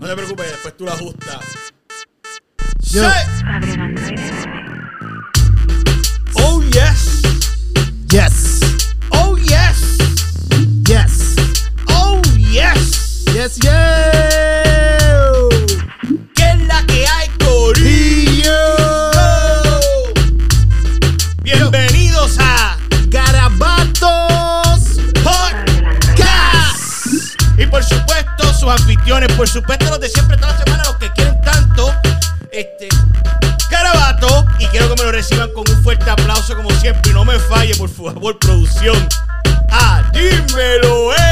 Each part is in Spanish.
No te preocupes, después tú la ajustas. Yo. Sí. Oh yes. Yes. Oh yes. Yes. Oh yes. Yes, yo. Sus anfitriones, por supuesto, los de siempre toda la semana, los que quieren tanto, este, Carabato. Y quiero que me lo reciban con un fuerte aplauso, como siempre. Y no me falle, por favor, producción. Ah, dímelo, Emma.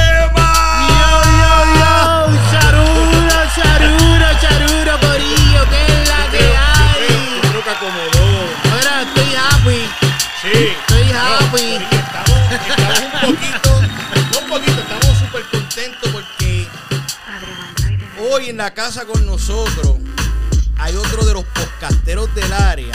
Hoy en la casa con nosotros hay otro de los podcasteros del área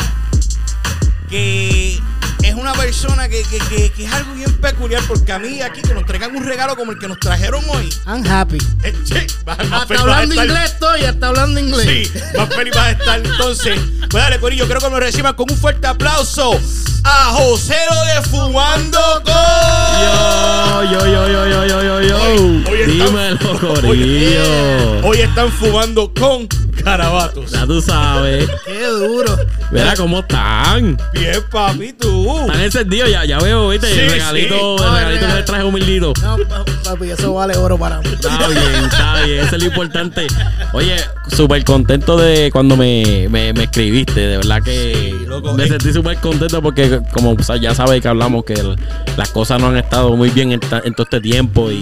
que es una persona que, que- que- que es algo bien peculiar porque a mí aquí que nos traigan un regalo como el que nos trajeron hoy, I'm happy. eh, che, más- más Hasta vas hablando estar. inglés estoy, hasta hablando inglés. Sí, más feliz vas a estar entonces. Pues dale, Corillo, quiero que me reciban con un fuerte aplauso a José lo de Fumando con. Yo, yo, yo, yo, yo, yo, yo. Hoy- hoy están- Dímelo, Hoy, Corillo. hoy están fumando con carabatos. Ya tú sabes. Qué duro. Mira cómo están. Bien, papi, tú. Están encendidos, ya, ya veo, viste, Sí, el regalito, sí. el regalito que les traje humildito. No, pa- papi, eso vale oro para mí. Está bien, está bien, eso es lo importante. Oye, súper contento de cuando me, me, me escribiste, de verdad que loco, me sentí súper contento porque como o sea, ya sabes que hablamos que el- las cosas no han estado muy bien en, en todo este tiempo y,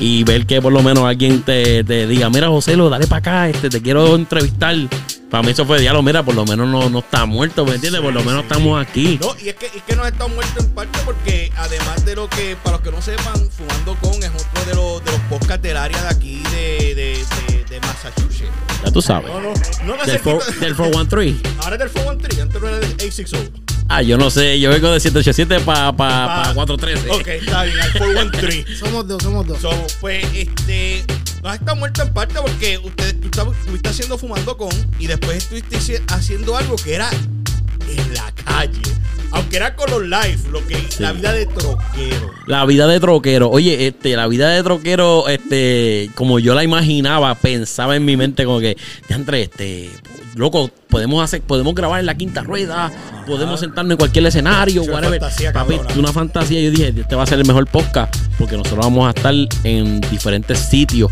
y ver que por lo menos alguien te, te diga, mira José, lo dale para acá, este, te quiero entrevistar. Para mí eso fue diálogo, mira, por lo menos no, no está muerto, ¿me entiendes? Por lo menos estamos aquí. No, y es que, es que nos estamos muertos en parte porque además de lo que, para los que no sepan, Fumando con es otro de los, de los podcasts del área de aquí de, de, de, de Massachusetts. Ya tú sabes. No, no, no del 413. Ahora es del 413, antes no era del 860. Ah, yo no sé, yo vengo de 787 para pa, pa Pa- 413. Ok, está bien, al 413. Somos dos, somos dos. So, pues, este. No está muerto en parte porque usted, tú estabas- estuviste haciendo fumando con y después estuviste haciendo algo que era en la calle. Aunque era con los live, lo que la vida de troquero. La vida de troquero. Oye, este, la vida de troquero, este, como yo la imaginaba, pensaba en mi mente como que, entre este, loco, podemos hacer, podemos grabar en la quinta rueda, podemos sentarnos en cualquier escenario, Es whatever. fantasía, Papi, una fantasía. Yo dije, este va a ser el mejor podcast, porque nosotros vamos a estar en diferentes sitios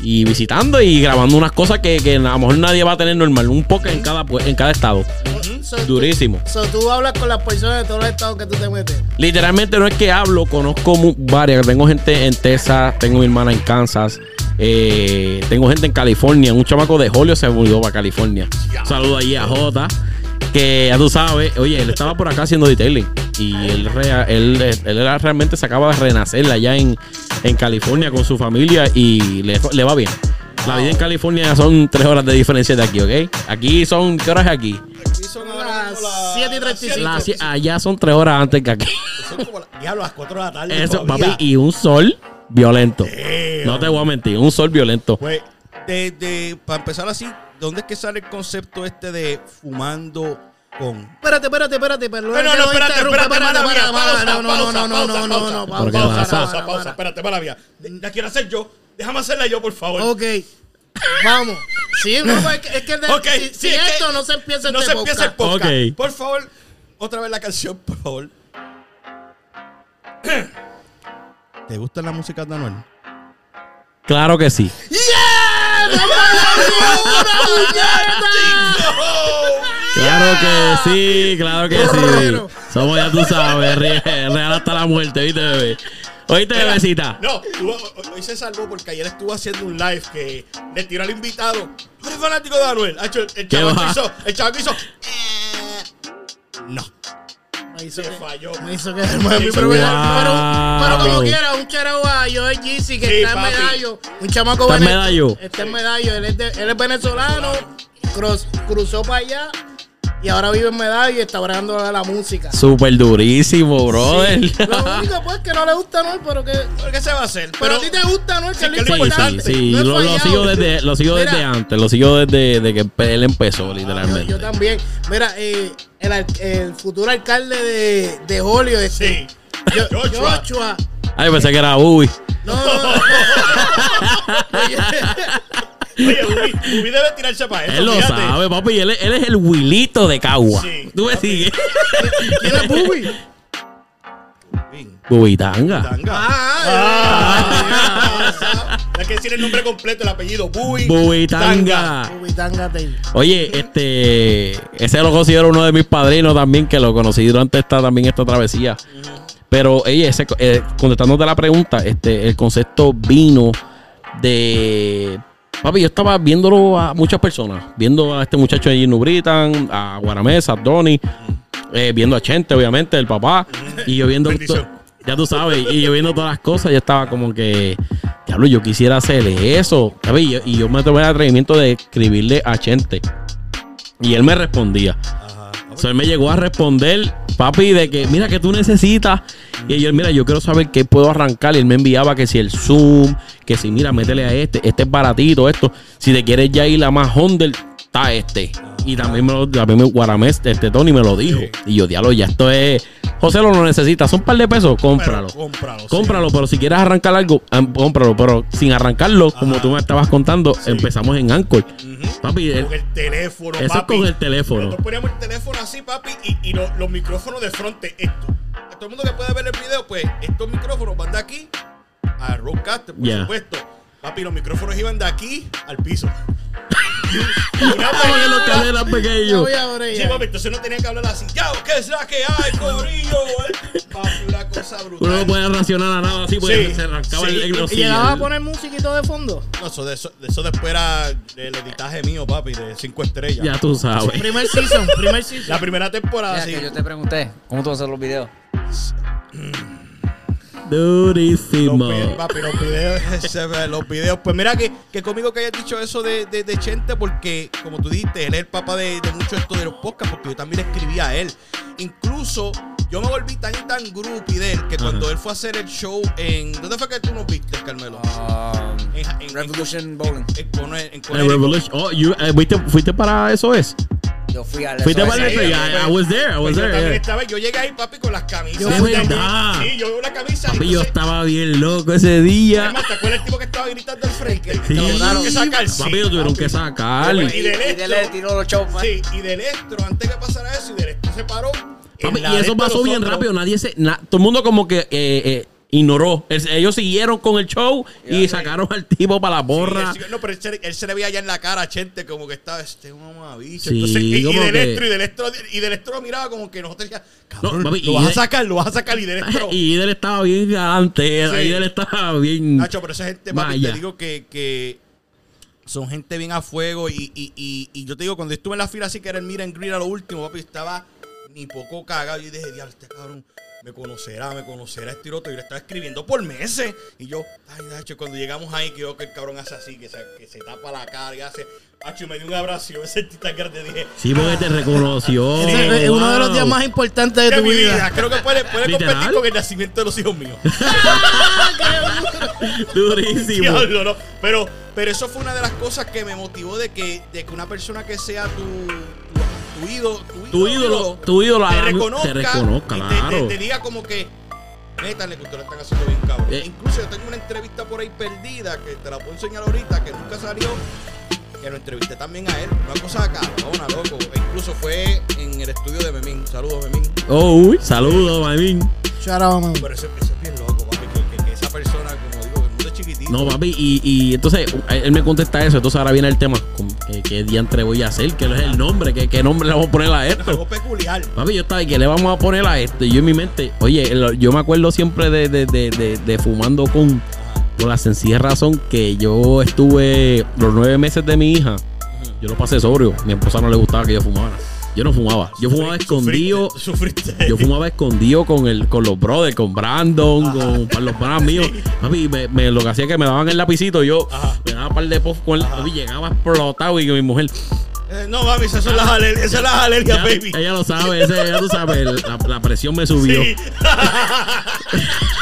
y visitando y grabando unas cosas que, que a lo mejor nadie va a tener normal. Un podcast en cada, en cada estado. So, Durísimo. So, tú hablas con las personas de todos los estados que tú te metes. Literalmente no es que hablo, conozco varias. Tengo gente en Texas, tengo mi hermana en Kansas, eh, tengo gente en California. Un chamaco de Julio se mudó para California. Saludo ahí a Jota, que ya tú sabes, oye, él estaba por acá haciendo detailing. Y él, rea- él, él era realmente se acaba de renacer allá en, en California con su familia y le, le va bien. La vida en California son tres horas de diferencia de aquí, ¿ok? Aquí son, ¿qué hora es aquí? Aquí son Las mismo las 7 y 35. siete Las- allá son tres horas antes que aquí. Son como diablo, las 4 de la tarde. Eso, papi, y un sol violento. Damn. No te voy a mentir, un sol violento. Pues, de, de- para empezar así, ¿de dónde es que sale el concepto este de fumando con? Espérate, espérate, espérate. Perdón, No, no, no, espérate, espérate, mía, para, pausa, no, no, pausa, no, no, pausa, no, no, pausa. no, ¿Por qué pausa? Pausa, para, pausa, para. espérate, mala mía. La quiero hacer yo. Déjame hacerla yo, por favor. Ok. Vamos. Sí, no, es que, si, sí, si es que esto no se empieza no este se empieza el podcast. Por favor, otra vez la canción, por favor. ¿Te gusta la música de Anuel? Claro que sí. Claro que sí, claro que sí. Somos ya tú sabes, re- real hasta la muerte, ¿viste, bebé? Oíste, bebecita. No, hoy se salvó porque ayer estuvo haciendo un live que le tiró al invitado. ¿Tú eres fanático de Anuel? El, el ¿Qué chaval va? hizo, el chaval hizo. "Eh". No, Me hizo que- falló. Me hizo que pero, pero, Wow. pero como quiera, un charao a Joel Gizzi que Sí, está en medallo, un chamaco Está en vene- Medallo. Está en medallo, él es, de- él es venezolano, cruz- cruzó para allá y ahora vive en medallo y está bragando a la música. Súper durísimo, brother. Lo único pues que no le gusta no pero que ¿Pero qué se va a hacer? pero, a ti te gusta no que Sí, es lo lo Sí, sí, importante. sí. No lo, sigo desde, lo sigo desde antes. Lo sigo desde, desde que él empezó, Yo, literalmente. yo también. Mira, eh, el, futuro alcalde de, de Holio, este, Sí. Yo- Joshua. Joshua. Ay, pensé que era Uy. No, no, no. Oye, Oye, Ubi, Ubi debe tirarse para eso. Él lo fíjate. sabe, papi. Él, es- él es el Wilito de Cagua. Sí, Tú me sigues. ¿Quién es Bubi? Bubitanga. Tanga. Ah, Ah, Hay que decir el nombre completo, el apellido. Bui. Bubitanga. Bubi Tángate. Oye, este, ese lo considero uno de mis padrinos también, que lo conocí durante esta también esta travesía. Pero, oye, ese, eh, contestándote la pregunta, este, el concepto vino de. Papi, yo estaba viéndolo a muchas personas, viendo a este muchacho de Gino Britan, a Guaramesa, a Donny, eh, viendo a Chente, obviamente, el papá, y yo viendo. Ya tú sabes, y yo viendo todas las cosas, yo estaba como que, diablo, yo quisiera hacer eso. ¿sabes? Y yo, y yo me tomé el atrevimiento de escribirle a Chente. Y él me respondía. Ajá. O sea, él me llegó a responder, papi, de que, mira, que tú necesitas. Y yo, mira, yo quiero saber qué puedo arrancar. Y él me enviaba que si el Zoom, que si, mira, métele a este, este es baratito, esto. Si te quieres ya ir a más Honda, está este. Y también me lo, también me, Guaramés, este Tony me lo dijo. Sí. Y yo, diablo, ya esto es. José lo no necesita, son un par de pesos, cómpralo. Pero cómpralo. sí. Cómpralo, pero si quieres arrancar algo, cómpralo. Pero sin arrancarlo, como tú me estabas contando, empezamos en Anchor. Papi, Con el teléfono, Eso es papi. con el teléfono. Nosotros poníamos el teléfono así, papi, y, y lo- los micrófonos de frente, esto. A todo el mundo que pueda ver el video, pues, estos micrófonos van de aquí al Roadcaster, por supuesto. Papi, los micrófonos iban de aquí al piso. Y una Yo pequeños. voy ahora Sí, ya. papi, entonces no tenía que hablar así. Ya, ¿qué es la que hay, corillo? Papi, una cosa brutal. Uno no puede racionar a nada así porque Sí, se arrancaba sí. el, el ¿Y llegabas a poner musiquito de fondo? No, eso, de eso, de eso después era el editaje mío, papi, de cinco estrellas. Ya tú sabes. Primer season, primer season. La primera temporada, Mira, sí. que yo te pregunté, ¿cómo tú vas a hacer los videos? Los Durísimo. videos, papi, los videos, los videos. Pues mira que, que conmigo que hayas dicho eso de, de, de Chente, porque como tú dijiste, él es el papá de, de mucho esto de los podcasts, porque yo también le escribía a él. Incluso yo me volví tan y tan groupie de él que cuando él fue a hacer el show en. ¿Dónde fue que tú nos viste, Carmelo? Um, En, en- en- Revolution Bowling. en, Con- en. Revolution. Oh, you, eh, ¿fuiste, fuiste para eso es? Yo fui a Fuiste eso para. Yeah, I was there. I Pues was yo there. también yeah. estaba, yo llegué ahí, papi, con las camisas. Yo De fui verdad. Sí, yo una camisa. Papi, yo estaba bien loco ese día. Además, ¿te acuerdas el tipo que estaba gritando al frente? Sí. Que lo tuvieron que sacar. Sí, Papi, lo tuvieron que sacar. Y Y, del y de le tiró los shows. man. Sí, y del estro, antes que pasara eso, y del estro se paró. Papi, la y eso pasó bien rápido. Nadie se. na- todo el mundo como que eh, eh, ignoró. El- ellos siguieron con el show y sacaron al tipo para la borra. sí- no, pero él se, él se le veía ya en la cara a Chente como que estaba este mamabicho. Sí, Entonces, y, y que- estro, y del estro, y del estro lo miraba como que nosotros decíamos, cabrón, No, papi, lo vas a de- sacar, lo vas a sacar, y del estro. Y él estaba bien. Sí. Y él estaba bien. Nacho, pero esa gente, papi, Vaya. te digo que, que son gente bien a fuego. Y, y, y, y yo te digo, cuando estuve en la fila así que era el Mira en Grill a lo último, papi, estaba ni poco cagado. Yo dije, diablo, este cabrón me conocerá, me conocerá este y lo otro. Y le estaba escribiendo por meses. Y yo, ay, Nacho, cuando llegamos ahí, que veo que el cabrón hace así, que se, que se tapa la cara y hace. Nacho, y me dio un abrazo. y Yo me sentí tan grande. Dije, Sí, porque te reconoció. Ese es uno de los días más importantes de "Qué tu mi vida. vida. Creo que puede, puede competir con el nacimiento de los hijos míos. Durísimo. Diablo, no. Pero, Pero eso fue una de las cosas que me motivó de que, de que una persona que sea tu, tu, ídolo, Tu ídolo, tu ídolo te ah, reconozca, te reconozca, te- claro. te, te diga como que, métale que ustedes lo están haciendo bien cabrón. Eh. Incluso yo tengo una entrevista por ahí perdida que te la puedo enseñar ahorita, que nunca salió, que lo entrevisté también a él. Una cosa cabrona, loco. E incluso fue en el estudio de Memín. Saludos, Memín. Oh, uy, saludos, Maymín. Shout out, man. Pero eso, eso es bien loco, papi, que, que- que esa persona, No, papi, y, y entonces él me contesta eso. Entonces ahora viene el tema: ¿con ¿qué, qué diantre voy a hacer? ¿Qué es el nombre? ¿Qué, qué nombre le vamos a poner a esto? algo peculiar. Papi, yo estaba ¿qué le vamos a poner a esto? Y yo en mi mente, oye, yo me acuerdo siempre de, de, de, de, de fumando con, por la sencilla razón que yo estuve los nueve meses de mi hija, yo lo pasé sobrio. Mi esposa no le gustaba que yo fumara. Yo no fumaba. Yo fumaba escondido. Sufriste. sufriste. Yo fumaba escondido con el, con los brothers, con Brandon, con los panas míos. Papi, me, me- lo que hacía es que me daban el lapicito, yo Ajá. me daba un par de popcorn, papi, llegaba explotado y que mi mujer, Eh, no, mami, esas son las alergias, esas son las alergias, baby. ella lo sabe, ese, ya tú sabes, la, la presión me subió. Sí.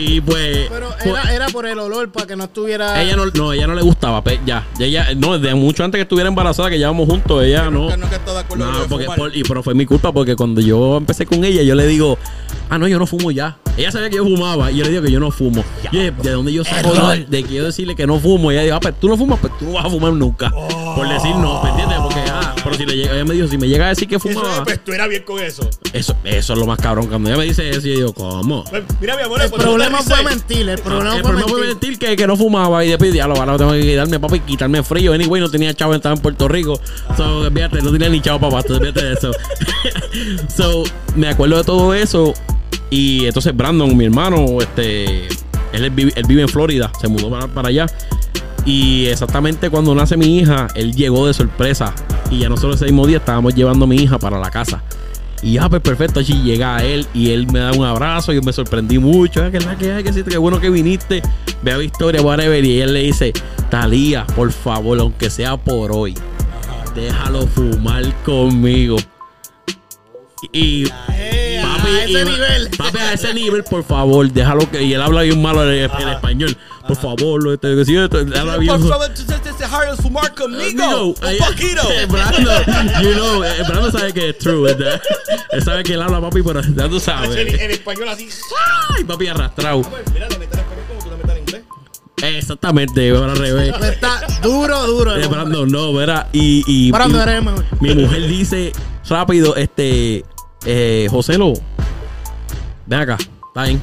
Y pues, Pero pues, era, era por el olor para que no estuviera. ella no, no, ella no le gustaba, pe- ya, ya, ella, no, desde mucho antes que estuviera embarazada, que llevábamos juntos, ella no. No, porque por- y pero fue mi culpa porque cuando yo empecé con ella, yo le digo, ah, no, yo no fumo ya. Ella sabía que yo fumaba y yo le digo que yo no fumo. Y yo, ¿de dónde yo saco de, de que yo decirle que no fumo? Y ella dijo, ah, pues tú no fumas, pues tú no vas a fumar nunca. Por decir no, ¿me entiendes? Porque, pero si le llega, ella me dijo, si me llega a decir que Eso fumaba, pues tú eras bien con eso. eso, eso es lo más cabrón. Cuando ella me dice eso, yo digo, ¿cómo? Pues, mira, mi amor, el pues, problema fue mentir. El problema el fue problema fue mentir. mentir que, que no fumaba y después ya lo ahora tengo que quitarme papi y quitarme frío. Anyway, no tenía chavo, estaba en Puerto Rico. So, fíjate, no tenía ni chavo papá, entonces fíjate de eso. so, me acuerdo de todo eso. Y entonces Brandon, mi hermano, este, él, vive, él vive en Florida, se mudó para, para allá. Y exactamente cuando nace mi hija, él llegó de sorpresa. Y ya nosotros ese mismo día estábamos llevando a mi hija para la casa. Y ya, pues perfecto, allí llega él y él me da un abrazo. Yo me sorprendí mucho. "Ah, que la que que qué bueno que viniste. Ve a Victoria, whatever. Y él le dice: Talía, por favor, aunque sea por hoy, déjalo fumar conmigo. Y. Eh, Papi, a ese y- nivel. papi, a ese nivel, por favor, déjalo que. Y él habla bien malo en, en español. Por favor, lo este, que sí, esto, él habla bien. Por favor, tú te dejaron fumar conmigo. Un eh, poquito. eh, Brandon, you know, Brandon sabe que es true, ¿verdad? Él sabe que él habla papi, pero ya tú sabes. en español así. Ay, papi arrastrado. Mira, le metes español como tú le metes en inglés. Exactamente, al revés. Está duro, duro. Eh, el. Brandon, no, verá. Y, y, Brandon, y- eres el mejor. mi mujer dice rápido, este, eh, José Lo, ven acá, está bien.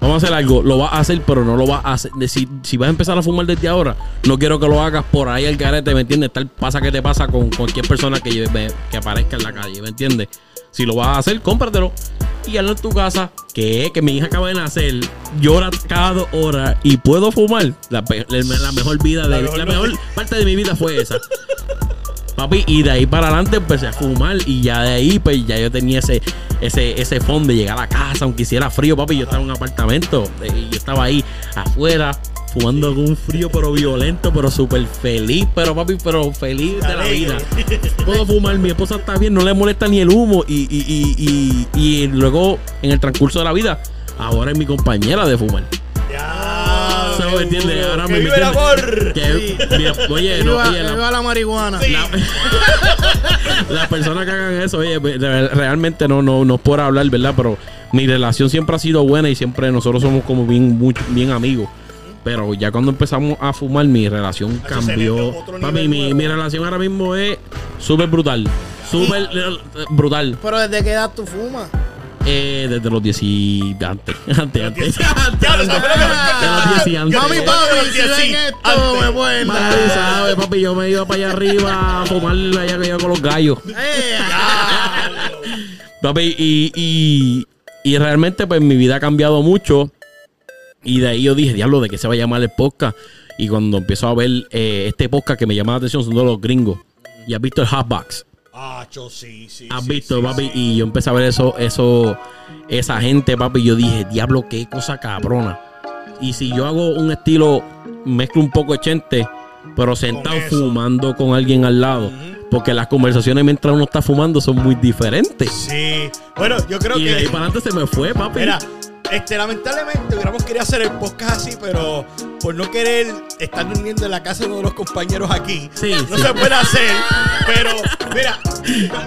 Vamos a hacer algo, lo vas a hacer, pero no lo vas a hacer. Si, si vas a empezar a fumar desde ahora, no quiero que lo hagas por ahí al garete, ¿me entiendes? Tal pasa que te pasa con cualquier persona que, lleve- que aparezca en la calle, ¿me entiendes? Si lo vas a hacer, cómpratelo y hazlo en tu casa. Que, que mi hija acaba de nacer, llora cada dos horas y puedo fumar. La, la- la mejor vida, de, La la mejor parte de mi vida fue esa. Papi, y de ahí para adelante empecé a fumar y ya de ahí pues ya yo tenía ese ese ese fondo de llegar a casa aunque hiciera frío, papi, yo estaba en un apartamento eh, y yo estaba ahí afuera fumando con un frío pero violento, pero súper feliz, pero papi, pero feliz de la vida. Puedo fumar, mi esposa está bien, no le molesta ni el humo y, y, y, y, y luego en el transcurso de la vida ahora es mi compañera de fumar. Ya. ¿Se me entiende? Ahora que me vive el amor. Que- mira, oye, no, Viva, oye, la- viva la marihuana. la- las personas que hagan eso, oye, de ver- realmente no, no, no es por hablar, ¿verdad? Pero mi relación siempre ha sido buena y siempre nosotros somos como bien, mucho- bien amigos. Pero ya cuando empezamos a fumar, mi relación se cambió. elevó a otro Papi, nivel mi, nuevo. mi relación ahora mismo es súper brutal. Súper eh, brutal. Pero desde qué edad tú fumas. Eh, desde los 10 y antes. Antes, antes. Ya lo sabes, De los 10 y antes. Mami, papi, si ven esto, antes. me Papi, dar. sabe, papi, yo me iba para allá arriba a fumar allá que yo con los gallos. Eh, Papi, y, y, y realmente pues mi vida ha cambiado mucho. Y de ahí yo dije, diablo, ¿de qué se va a llamar el podcast? Y cuando empiezo a ver eh, este podcast que me llama la atención son de los gringos. Y has visto el Hotbox. Ah, yo sí, sí. Has sí, visto, sí, papi. sí. Y yo empecé a ver eso, eso, esa gente, papi. Y yo dije, diablo, qué cosa cabrona. Y si yo hago un estilo, mezclo un poco de chente, pero sentado fumando con alguien al lado. Porque las conversaciones mientras uno está fumando son muy diferentes. Sí. Bueno, yo creo y que. de ahí para adelante se me fue, papi. Mira, Este, lamentablemente hubiéramos querido hacer el podcast así, pero por no querer estar durmiendo en la casa de uno de los compañeros aquí, Sí, no sí. se puede hacer. Pero, mira,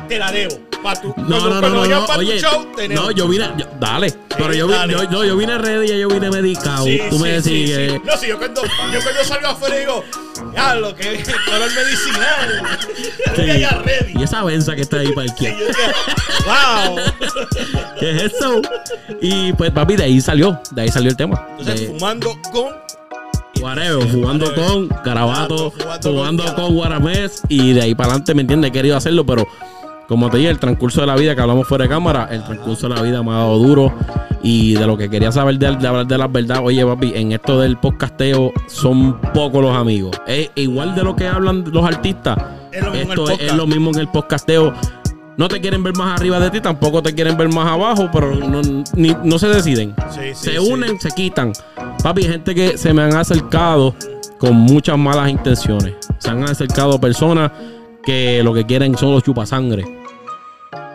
te la debo. Pa tu, No, no, no, no, no. Oye, show, no, yo vine, yo- dale. Pero yo, vi- dale. yo, no, yo vine ready y yo vine medicado. Sí, Tú me sí, decís, sí. No, sí, yo cuando, yo cuando salgo afuera digo, ya, lo que color medicinal. Ya, ya, ready. Y esa benza que está ahí para el decía, wow. ¿Qué es eso? Y pues, papi, de ahí salió. De ahí salió el tema. Entonces, De- fumando con. Whatever, jugando con Garabato, Jugando con Guaramés y de ahí para adelante, ¿me entiendes? He querido hacerlo, pero como te dije, el transcurso de la vida que hablamos fuera de cámara, el transcurso de la vida me ha dado duro y de lo que quería saber de, de hablar de la verdad, oye papi, en esto del podcasteo son pocos los amigos. Es igual de lo que hablan los artistas. Es lo mismo en el esto es, lo mismo en el podcasteo. No te quieren ver más arriba de ti, tampoco te quieren ver más abajo, pero no, ni- no se deciden Sí, sí, se sí. unen, se quitan. Papi, gente que se me han acercado con muchas malas intenciones. Se han acercado personas que lo que quieren son los chupasangre.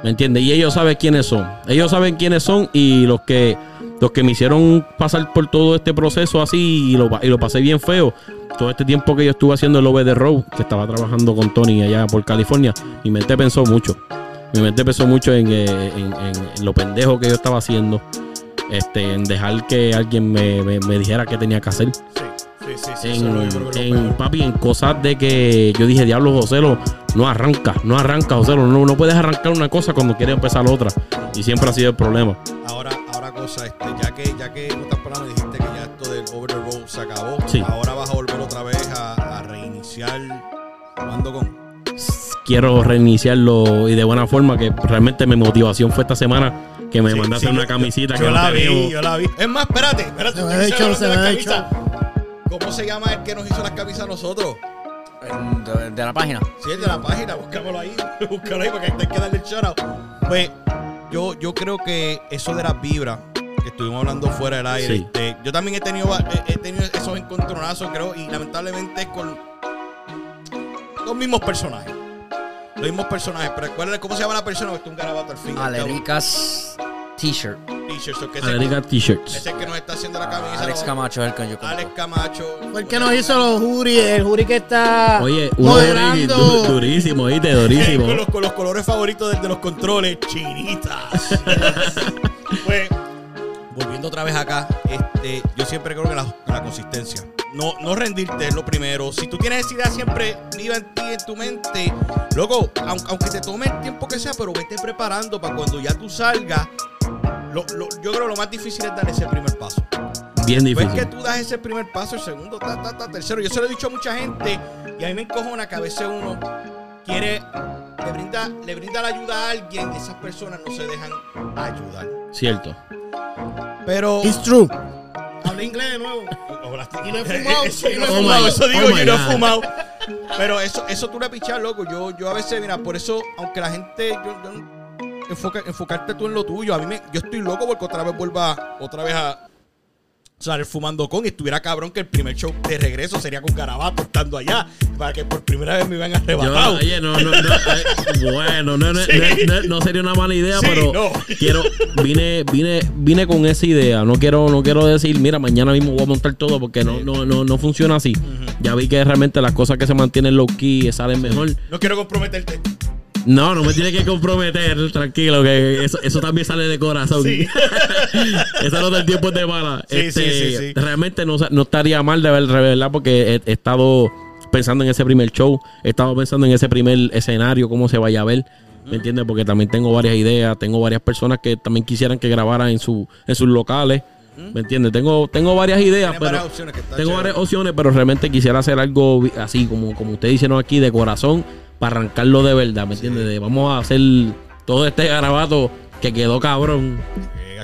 ¿Me entiendes? Y ellos saben quiénes son. Ellos saben quiénes son y los que los que me hicieron pasar por todo este proceso así y lo, y lo pasé bien feo. Todo este tiempo que yo estuve haciendo el OV de Road, que estaba trabajando con Tony allá por California, mi mente pensó mucho. Mi mente pensó mucho en, eh, en- en lo pendejo que yo estaba haciendo. Este, en dejar que alguien me, me- me dijera qué tenía que hacer. Sí, sí, sí. sí, En, yo papi, en cosas de que yo dije, diablo, José, lo- no arranca, no arranca, José, no, no puedes arrancar una cosa cuando quieres empezar otra. Y siempre ha sido el problema. Ahora, ahora cosa, este, ya que, ya que no estás parando, dijiste que ya esto del over the road se acabó. Sí. Ahora vas a volver otra vez a, a reiniciar jugando con. Quiero reiniciarlo y de buena forma, que realmente mi motivación fue esta semana que me Sí, mandaste sí, una yo- camisita Yo que no la vi, yo la vi. Es más, espérate, espérate. Se me ha hecho, hablando se me ha camisa. ¿Cómo se llama el que nos hizo las camisas a nosotros? De, de la página. Sí, el de la página, búscamelo ahí, búscalo ahí porque hay que darle el shout out. Pues yo, yo creo que eso de las vibras que estuvimos hablando fuera del aire, Sí. este, yo también he tenido, va- he, tenido esos encontronazos, creo, y lamentablemente es con los mismos personajes. Los mismos personajes, pero ¿cuál es- ¿cómo se llama la persona? Porque es un garabato al fin. al. Alericas T-shirt. T-shirts, Alerica T-shirts. ese es el que nos está haciendo la camisa. Alex. Camacho es el que yo Alex. Camacho. Fue el que nos hizo los jury, el jury que está Oye, uno moderando. du- durísimo, ¿viste? Durísimo. con, los, con los colores favoritos de, de los controles, chinitas. pues, volviendo otra vez acá, este, yo siempre creo que la, la consistencia. No, no rendirte es lo primero. Si tú tienes esa idea siempre viva en ti, en tu mente, luego, aunque, aunque te tome el tiempo que sea, pero vete preparando para cuando ya tú salgas. Lo- lo- yo creo que lo más difícil es dar ese primer paso. Bien Pues difícil. que tú das ese primer paso, el segundo, ta, ta, ta, tercero. Yo se lo he dicho a mucha gente y a mí me encojona que a veces uno quiere, le brinda, le brinda la ayuda a alguien y esas personas no se dejan ayudar. Cierto. Pero. It's true. Hablé inglés de nuevo. Y no he fumado, Eso, y no he fumado. eso digo Oh yo, no he fumado. Pero eso, eso tú le pichas, loco. Yo, yo a veces, mira, por eso, aunque la gente, yo, yo no- enfoca- enfocarte tú en lo tuyo. A mí me, yo estoy loco porque otra vez vuelva, otra vez a salir fumando con y estuviera cabrón que el primer show de regreso sería con Garabato estando allá para que por primera vez me iban Yo, arrebatado. oye, no, no, no, eh, bueno, no, no, Sí. no, no- sería una mala idea, Sí, pero no. quiero, vine, vine, vine con esa idea. No quiero, no quiero decir, mira, mañana mismo voy a montar todo porque no, no, no, no funciona así. Ya vi que realmente las cosas que se mantienen low key salen mejor. No quiero comprometerte. No, no me tiene que comprometer, tranquilo, que eso, eso también sale de corazón. Sí. eso no del tiempo de mala. Sí, Este, sí, sí, sí. Realmente no, no estaría mal de ver, ¿verdad? Porque he, he estado pensando en ese primer show, he estado pensando en ese primer escenario, cómo se vaya a ver. ¿Me entiendes? Porque también tengo varias ideas, tengo varias personas que también quisieran que grabaran en, su, en sus locales. ¿Me entiendes? Tengo, tengo varias ideas, pero varias opciones que tengo chévere. varias opciones, pero realmente quisiera hacer algo así, como, como ustedes hicieron aquí, de corazón, para arrancarlo de verdad, ¿me entiendes? De vamos a hacer todo este garabato que quedó cabrón.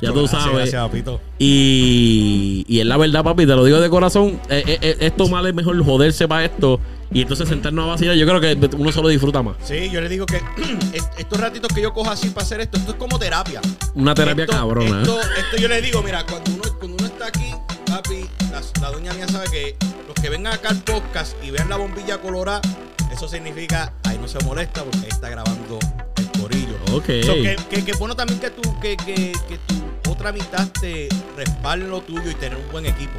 Ya tú gracias, sabes. Gracias. Y, y es la verdad, papi, te lo digo de corazón. eh, eh, eh, esto mal es mejor joderse para esto y entonces sentarnos a vacilar. Yo creo que uno se lo disfruta más. Sí, yo le digo que est- estos ratitos que yo cojo así para hacer esto, esto es como terapia. Una terapia Esto- cabrona. Esto, esto yo le digo, mira, cuando uno, cuando uno está aquí, papi, la, la doña mía sabe que los que vengan acá al podcast y vean la bombilla colorada, eso significa, no se molesta porque está grabando el corillo. Ok. So, que, que, que bueno también que tú, que, que, que tu otra tramitaste respaldo lo tuyo y tener un buen equipo.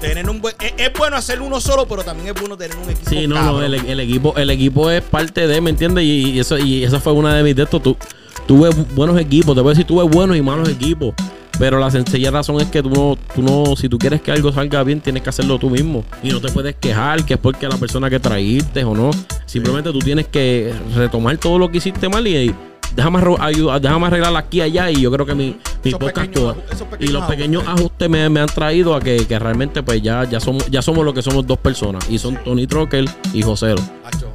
Tener un buen, es, es bueno hacer uno solo, pero también es bueno tener un equipo. Sí, no, no, el, el equipo, el equipo es parte de, ¿me entiendes? Y, y eso, y esa fue una de mis de estos. Tu- tuve buenos equipos, te voy a decir, tuve buenos y malos equipos. Pero la sencilla razón es que tú no, tú no, si tú quieres que algo salga bien, tienes que hacerlo tú mismo. Y no te puedes quejar que es porque la persona que traíste o no. Simplemente tú tienes que retomar todo lo que hiciste mal y, déjame, déjame arreglar aquí y allá. Y yo creo que mi, mi podcast toda- y los pequeños ajustes. ajustes me, me han traído a que, que realmente pues ya, ya somos, ya somos lo que somos dos personas. Y son Tony Trocker y Joselo. Acho,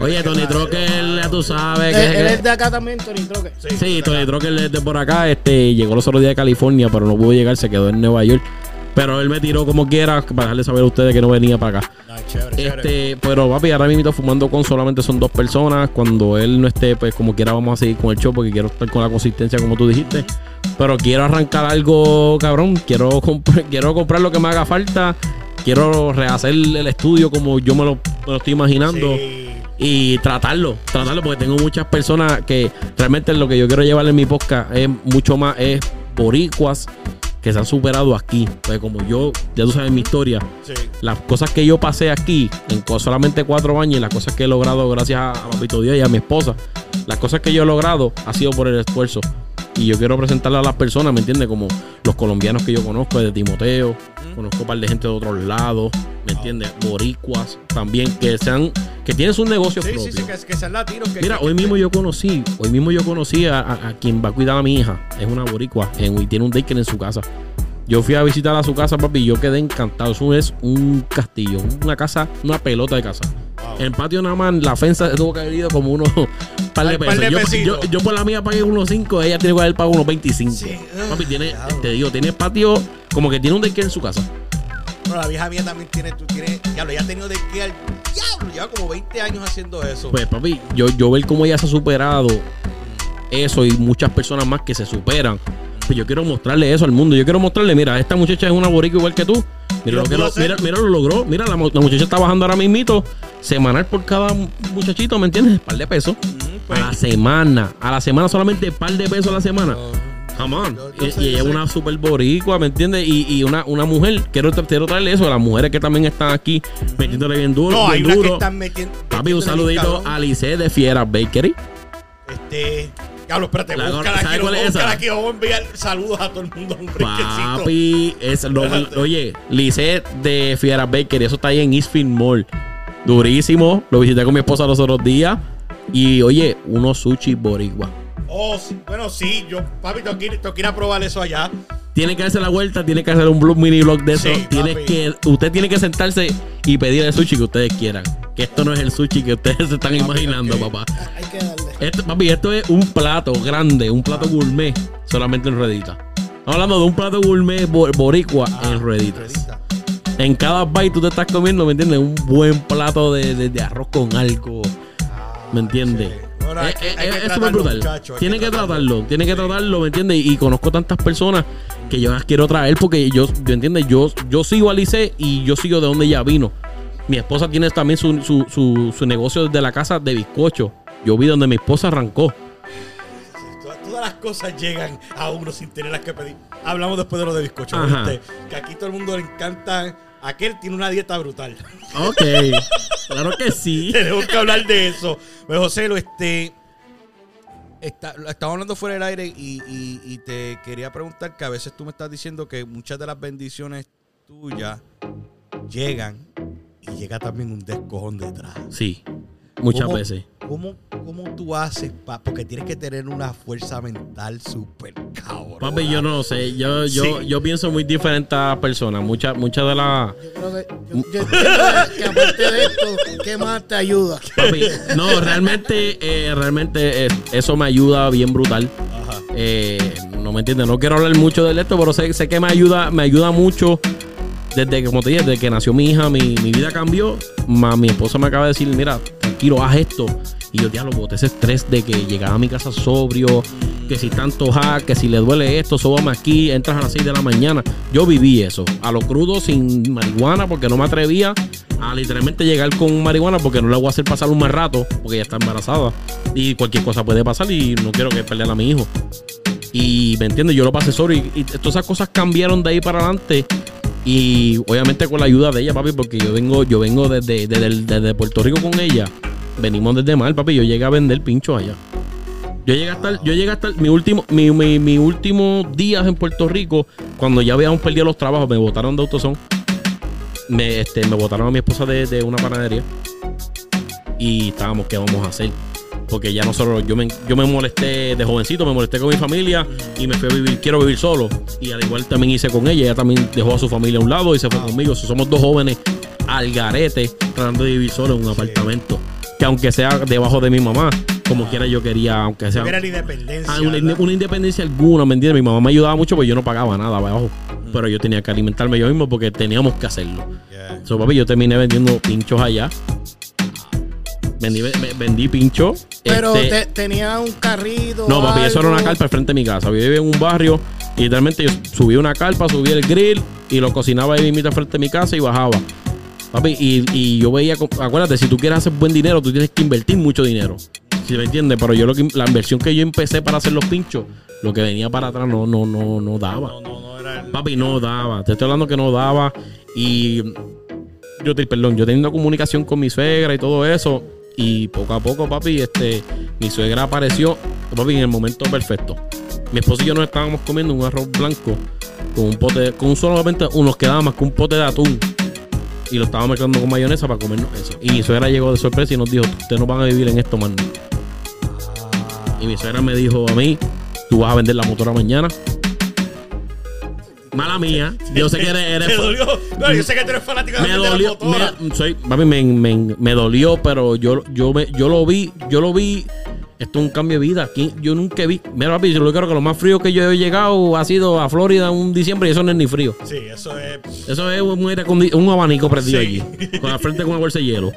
Oye, es Tony Trocker, ya tú sabes Él, que. él es de acá también, Tony Troque. Sí, Tony Trocker es de por acá. Este, llegó los otros días de California, pero no pudo llegar, se quedó en Nueva York. Pero él me tiró como quiera para dejarle saber a ustedes que no venía para acá. Ay, chévere, chévere. Este, pero papi, ahora mismo fumando con solamente son dos personas. Cuando él no esté, pues como quiera vamos a seguir con el show porque quiero estar con la consistencia como tú dijiste. Pero quiero arrancar algo, cabrón. Quiero, comp- quiero comprar lo que me haga falta. Quiero rehacer el estudio como yo me lo, me lo estoy imaginando. Sí. Y tratarlo, tratarlo, porque tengo muchas personas que realmente lo que yo quiero llevar en mi podcast es mucho más, es boricuas que se han superado aquí. Pues como yo, ya tú sabes mi historia, Sí. las cosas que yo pasé aquí en solamente cuatro años y las cosas que he logrado gracias a, a Papito Dios y a mi esposa, las cosas que yo he logrado ha sido por el esfuerzo. Y yo quiero presentarle a las personas, ¿me entiendes? Como los colombianos que yo conozco, de Timoteo, conozco un par de gente de otros lados, ¿me entiendes? Boricuas también, que sean, que tienen sus negocios Sí, sí, propios. sí, que, que sean latinos. Que, Mira, que- hoy mismo yo conocí, hoy mismo yo conocí a, a- a quien va a cuidar a mi hija. Es una boricua en, y tiene un daycare en su casa. Yo fui a visitar a su casa, papi, y yo quedé encantado. Eso es un castillo, una casa, una pelota de casa. Wow. En el patio nada más, la fensa tuvo que haber ido como unos par de par pesos. de yo, yo- yo por la mía pagué unos 5, ella tiene que haber pagado unos 25. Sí. Papi, tiene, Diablo. te digo, tiene patio, como que tiene un daycare en su casa. Bueno, la vieja mía también tiene, tú tienes, diablo, ella ha tenido de que al diablo, lleva como 20 años haciendo eso. Pues papi, yo, yo ver cómo ella se ha superado eso y muchas personas más que se superan. Pues yo quiero mostrarle eso al mundo. Yo quiero mostrarle, mira, esta muchacha es una boricua igual que tú. Mira Lo que lo, mira, mira lo logró. Mira, la, mu- la muchacha está bajando ahora mismito, semanal por cada muchachito, ¿me entiendes? Par de pesos. Mm, pues, A la semana. A la semana solamente par de pesos a la semana. oh, Y- ella es una super boricua, ¿me entiendes? Y, y una, una mujer, quiero, quiero traerle eso a las mujeres que también están aquí metiéndole bien duro. no, hay bien que duro. están metiendo. Papi, un saludito a Lice de Fiera Bakery. Este. Diablo, espérate, La- búscala ¿sabe aquí, cuál es búscala esa? aquí, vamos a enviar saludos a todo el mundo. Papi, es lo- oye, Lice de Fiera Bakery, eso está ahí en Eastfield Mall. Durísimo. Lo visité con mi esposa los otros días. Y oye, unos sushi boricua. Oh, sí, bueno, sí, yo, papi, tengo que, ir, tengo que ir a probar eso allá. Tiene que darse la vuelta, tiene que hacer un blog, mini blog de eso. Sí, tiene que, usted tiene que sentarse y pedir el sushi que ustedes quieran. Que esto no es el sushi que ustedes se están imaginando, papá. Hay que darle. Esto, papi, esto es un plato grande, un plato gourmet, solamente en ruedita. Estamos hablando de un plato gourmet bo- boricua Ah, en rueditas. ruedita. En cada bite tú te estás comiendo, ¿me entiendes? Un buen plato de, de- de arroz con algo. ¿Me entiendes? sí. Hay Eh, eh, hay que es súper brutal. muchacho, Tiene que que tratarlo. tiene que tratarlo, ¿me entiendes? Y, conozco tantas personas que yo las quiero traer porque yo, ¿me entiendes? Yo, yo sigo a Lice y yo sigo de donde ella vino. Mi esposa tiene también su, su, su, su negocio desde la casa de bizcocho. Yo vi donde mi esposa arrancó. Todas, las cosas llegan a uno sin tenerlas que pedir. Hablamos después de lo de bizcocho. Que aquí todo el mundo le encanta. Aquel tiene una dieta brutal. Ok, claro que sí. Tenemos que hablar de eso. Pues José, lo este. Está, estaba hablando fuera del aire y, y- y te quería preguntar que a veces tú me estás diciendo que muchas de las bendiciones tuyas llegan y llega también un descojón detrás. Sí, muchas ¿Cómo- veces. ¿Cómo, cómo tú haces? Pa? Porque tienes que tener una fuerza mental súper cabrón. Papi, yo no sé. Yo, yo, Sí. yo pienso muy diferente a personas. Muchas muchas de las. Yo creo que, yo, yo entiendo que aparte de esto, ¿qué más te ayuda? Papi, no, realmente, eh, realmente eh, eso me ayuda bien brutal. Ajá. Eh, no me entiendes, no quiero hablar mucho de esto, pero sé, sé que me ayuda, me ayuda mucho. Desde que, como te dije, desde que nació mi hija, mi, mi vida cambió. Ma, mi esposa me acaba de decir, mira, tranquilo, haz esto. Y yo, diablo, boté ese estrés de que llegaba a mi casa sobrio, que si tanto hack, que si le duele esto, sóbame aquí, entras a las 6 de la mañana. Yo viví eso, a lo crudo, sin marihuana, porque no me atrevía a literalmente llegar con marihuana, porque no le voy a hacer pasar un mal rato, porque ella está embarazada. Y cualquier cosa puede pasar y no quiero que perder a mi hijo. Y me entiendes, yo lo pasé solo y, y todas esas cosas cambiaron de ahí para adelante. Y obviamente con la ayuda de ella, papi, porque yo vengo, yo vengo desde, desde, desde Puerto Rico con ella. Venimos desde mal, papi. Yo llegué a vender pinchos allá. Yo llegué hasta, yo llegué hasta mi último, mi, mi, mi días en Puerto Rico, cuando ya habíamos perdido los trabajos, me botaron de autosón. Me, este, me botaron a mi esposa de, de una panadería. Y estábamos, ¿qué vamos a hacer? Porque ya nosotros, yo me, yo me molesté de jovencito, me molesté con mi familia y me fui a vivir, quiero vivir solo. Y al igual también hice con ella, ella también dejó a su familia a un lado y se fue conmigo. So, somos dos jóvenes al garete tratando de vivir solo en un apartamento. Que aunque sea debajo de mi mamá, como quiera yo quería, aunque sea... Era la independencia. Ah, una, independencia alguna, ¿me entiendes? Mi mamá me ayudaba mucho porque yo no pagaba nada abajo. Pero yo tenía que alimentarme yo mismo porque teníamos que hacerlo. Yeah. So, papi, yo terminé vendiendo pinchos allá. Vendí, ve- vendí pinchos. Pero este, te- tenía un carrito. no, papi, eso era una carpa al frente de mi casa. Yo vivía en un barrio y literalmente yo subí una carpa, subí el grill y lo cocinaba ahí mismo al frente de mi casa y bajaba. Papi, y, y yo veía, acuérdate, si tú quieres hacer buen dinero, tú tienes que invertir mucho dinero. Si me entiendes? Pero yo lo que, la inversión que yo empecé para hacer los pinchos, lo que venía para atrás no, no, no, no daba. No, no, no era el- Papi, no daba. Te estoy hablando que no daba. Y yo te, perdón, yo teniendo comunicación con mi suegra y todo eso. Y poco a poco, papi, este, mi suegra apareció, papi, en el momento perfecto. Mi esposo y yo nos estábamos comiendo un arroz blanco con un pote, con solamente unos quedaba más que un pote de atún. Y lo estábamos mezclando con mayonesa para comernos eso. Y mi suegra llegó de sorpresa y nos dijo, ustedes no van a vivir en esto, man. Y mi suegra me dijo a mí, tú vas a vender la motora mañana. Mala mía. Yo sé que eres, eres dolió. No, yo sé que tú eres fanático de me la gente de dolió, la me, soy, papi, me, me- me dolió, pero yo, yo, me, yo lo vi, yo lo vi. Esto es un cambio de vida. Aquí, yo nunca vi. Mira, papi, yo lo creo que lo más frío que yo he llegado ha sido a Florida un diciembre y eso no es ni frío. Sí, eso es. Eso es un, un abanico prendido Sí. allí. Con la frente con una bolsa de hielo.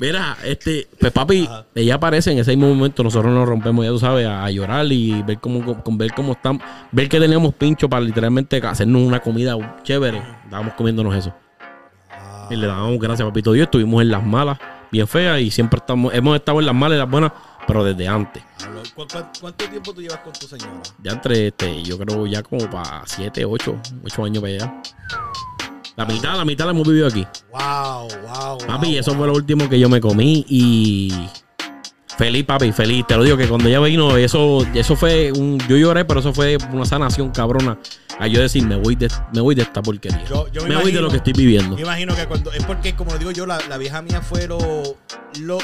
Mira, este, pues papi, ella aparece en ese mismo momento, nosotros nos rompemos, ya tú sabes, a, a llorar y ver cómo, con, ver cómo están, ver que teníamos pincho para literalmente hacernos una comida chévere. Estábamos comiéndonos eso. Y le dábamos gracias, papito Dios. Estuvimos en las malas, bien feas, y siempre estamos, hemos estado en las malas y las buenas, pero desde antes. ¿Cu- cu- ¿Cuánto tiempo tú llevas con tu señora? Ya entre, este, yo creo ya como para 7, 8, 8 años para allá. La mitad, la mitad la hemos vivido aquí. Wow, wow. Papi, wow, eso wow. fue lo último que yo me comí y feliz, papi, feliz. Te lo digo que cuando ella vino, eso, eso fue un, yo lloré, pero eso fue una sanación cabrona. A yo decir, me voy de, me voy de esta porquería. Yo- yo me me voy de lo que estoy viviendo. Me imagino que cuando. Es porque, como digo yo, la, la vieja mía fue lo. lo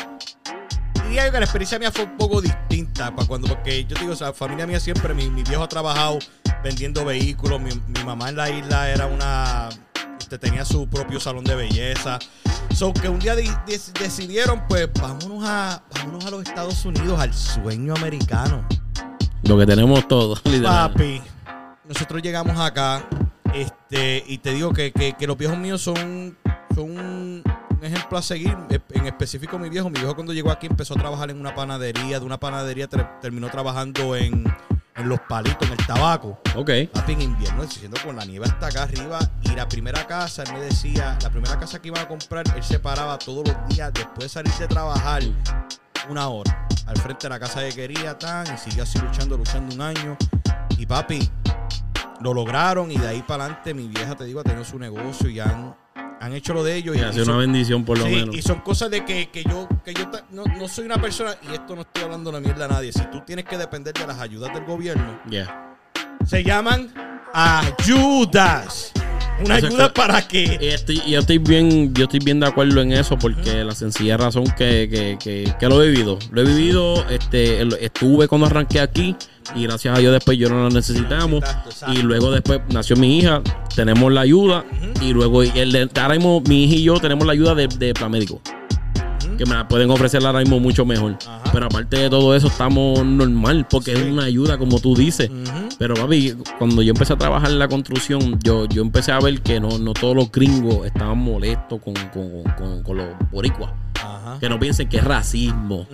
diría yo que la experiencia mía fue un poco distinta. Para cuando, porque yo te digo, o sea, la familia mía siempre, mi, mi viejo ha trabajado vendiendo vehículos. Mi, mi mamá en la isla era una. Este, tenía su propio salón de belleza. So que un día decidieron, pues, vámonos a, vámonos a los Estados Unidos, al sueño americano. Lo que tenemos todos. Papi, nosotros llegamos acá, este, y te digo que, que- que los viejos míos son, son un, ejemplo a seguir. E- En específico mi viejo, mi viejo cuando llegó aquí empezó a trabajar en una panadería, de una panadería ter- terminó trabajando en, en los palitos, en el tabaco. Ok. Papi, en invierno, diciendo con la nieve hasta acá arriba. Y la primera casa, él me decía, la primera casa que iban a comprar, él se paraba todos los días después de salir de trabajar una hora al frente de la casa que quería, tan, y siguió así luchando, luchando un año. Y papi, lo lograron y de ahí para adelante mi vieja, te digo, ha tenido su negocio y han, han hecho lo de ellos. Y y, hace son- una bendición por lo Sí, menos. y son cosas de que, que yo, que yo no, no soy una persona, y esto no estoy hablando de mierda a nadie, si tú tienes que depender de las ayudas del gobierno, Yeah. se llaman ayudas. Una ayuda para que... Y estoy, y yo estoy bien, yo estoy bien de acuerdo en eso porque la sencilla razón que, que, que, que lo he vivido. Lo he vivido, este, estuve cuando arranqué aquí y gracias a Dios después yo no lo necesitamos. Exacto, exacto. Y luego después nació mi hija, tenemos la ayuda y luego el de, ahora mismo mi hija y yo tenemos la ayuda de, de plan médico. Que me la pueden ofrecer ahora mismo mucho mejor. Ajá. Pero aparte de todo eso, estamos normal porque es una ayuda, como tú dices. Pero papi, cuando yo empecé a trabajar en la construcción, yo, yo empecé a ver que no, no todos los gringos estaban molestos con, con, con, con los boricuas. Ajá. Que no piensen que es racismo.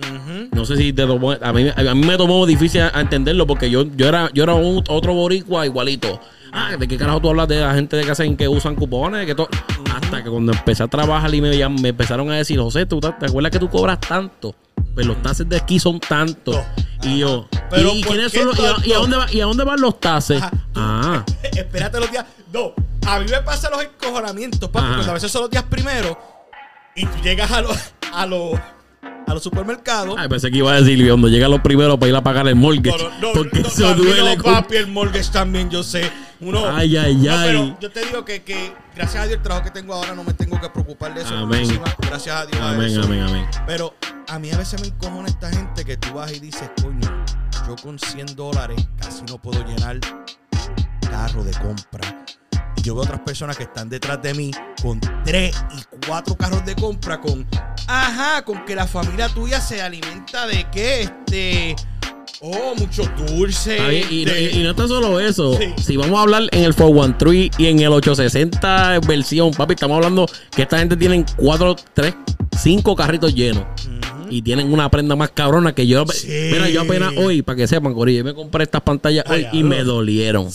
No sé si te tomó, a mí, a mí me tomó difícil a entenderlo porque yo, yo era, yo era un- otro boricua igualito. Ah, ¿de qué carajo tú hablas de la gente de que hacen que usan cupones? Que todo? Hasta que cuando empecé a trabajar y me, me empezaron a decir, José, ¿tú te, te acuerdas que tú cobras tanto? pues los tases de esquí son tantos. Y yo, Pero ¿y, y ¿por quiénes qué son los- y a- y, a tanto? dónde va- y a dónde van los tases? Ajá. Ah, Espérate los días. No, a mí me pasan los encojonamientos, papi, Ajá. cuando a veces son los días primeros y tú llegas a los a los a los supermercados. Ay, pensé que iba a decir cuando llegan los primeros para ir a pagar el mortgage. No, no, no, porque no, eso a duele. no, papi, el mortgage también, yo sé. Uno, Ay, ay, No, ay. pero yo te digo que, que gracias a Dios el trabajo que tengo ahora no me tengo que preocupar de eso. Amén. Gracias a Dios. a Amén, eso. amén, amén. Pero a mí a veces me encojona esta gente que tú vas y dices, coño, yo con 100 dólares casi no puedo llenar carro de compra. Yo veo otras personas que están detrás de mí con 3 y 4 carros de compra con, ajá, con que la familia tuya se alimenta de qué, este, oh, mucho dulce. Está bien, y, de- y- y no está solo eso. Sí. Si vamos a hablar en el 413 y en el 860 versión, papi, estamos hablando que esta gente tienen 4, 3, 5 carritos llenos. Ujú. Y tienen una prenda más cabrona que yo. Sí. Mira, yo apenas hoy, para que sepan, Corillo, yo me compré estas pantallas Ay, hoy y me dolieron.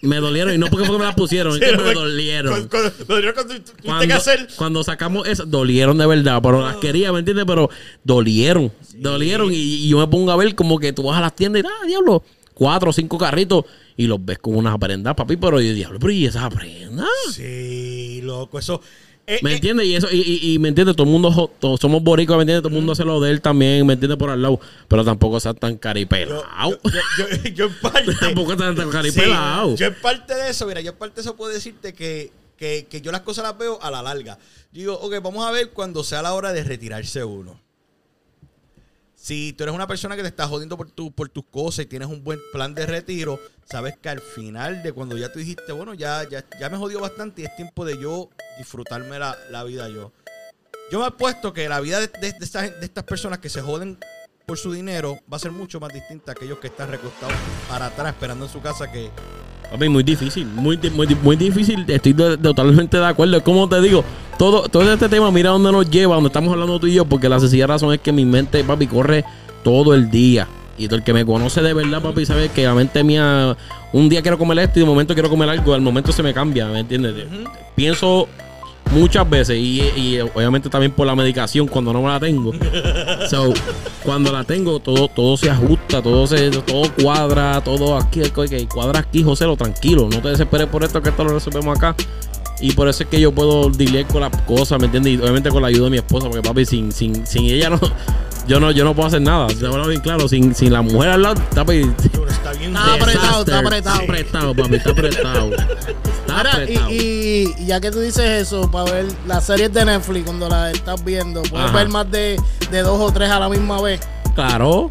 Me dolieron. Y no porque fue que me las pusieron, es que me dolieron. Cuando, que hacer. sacamos esas, dolieron de verdad, pero las quería, ¿me entiendes? Pero dolieron, dolieron. Y, y yo me pongo a ver como que tú vas a las tiendas y, ah, diablo, cuatro o cinco carritos y los ves con unas prendas, papi. Pero yo, diablo, pero ¿y esas prendas? Sí, loco, eso. Eh, ¿Me eh, entiendes? Y eso, y, y, y me entiendes, todo el mundo, todos somos boricuas, ¿me entiendes? Todo el mundo hace lo de él también, ¿me entiendes? Por al lado. Pero tampoco sean tan yo, caripelados. yo, yo, yo- yo en parte. tampoco sean tan sí, caripelados. yo en parte de eso, mira, yo en parte de eso puedo decirte que, que, que yo las cosas las veo a la larga. Digo, ok, vamos a ver cuando sea la hora de retirarse uno. Si tú eres una persona que te está jodiendo por, tu, por tus cosas y tienes un buen plan de retiro, sabes que al final de cuando ya tú dijiste, bueno, ya, ya, ya me jodió bastante y es tiempo de yo disfrutarme la, la vida yo. Yo me he puesto que la vida de, de- de esta gen- de estas personas que se joden por su dinero va a ser mucho más distinta a aquellos que están recostados para atrás esperando en su casa que... Papi, muy difícil, muy, muy, muy difícil. Estoy de- totalmente de acuerdo. Es como te digo, todo, todo este tema, mira dónde nos lleva, donde estamos hablando tú y yo, porque la sencilla razón es que mi mente, papi, corre todo el día. Y todo el que me conoce de verdad, papi, sabe que la mente mía, un día quiero comer esto y de momento quiero comer algo, al momento se me cambia, ¿me entiendes? Pienso muchas veces y, y obviamente también por la medicación cuando no me la tengo. So, cuando la tengo, todo, todo se ajusta, todo se, todo cuadra, todo aquí, ok, cuadra aquí, José, lo tranquilo, no te desesperes por esto, que esto lo resolvemos acá. Y por eso es que yo puedo lidiar con las cosas, ¿me entiendes? Y obviamente con la ayuda de mi esposa, porque papi, sin, sin, sin ella no, yo no, yo no puedo hacer nada. Te hablo bien claro, sin, sin la mujer al lado, papi. Está bien... Está apretado, está apretado. Está apretado, papi, está apretado. Está apretado. y, ya que tú dices eso, para ver las series de Netflix, cuando las estás viendo, puedes Ajá. ver más de, de dos o tres a la misma vez. Claro.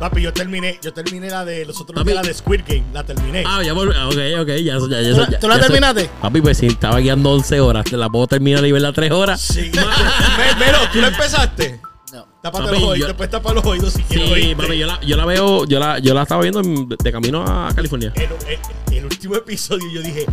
Papi, yo terminé, yo terminé la de los otros Papi. la de Squid Game, la terminé. Ah, ya volví. Ok, ok, ya, ya, ya, ¿Tú la- ya- tú la ya sé. terminaste? Papi, pues si estaba guiando 11 horas, te la puedo terminar y verla 3 horas. Sí. Me- Melo, ¿tú la empezaste? No. Tápate Papi, los oídos, yo- después tapa los oídos si quieres Sí, papi, yo la, yo la veo, yo la, yo la estaba viendo en- de camino a California. El, el- el último episodio yo dije,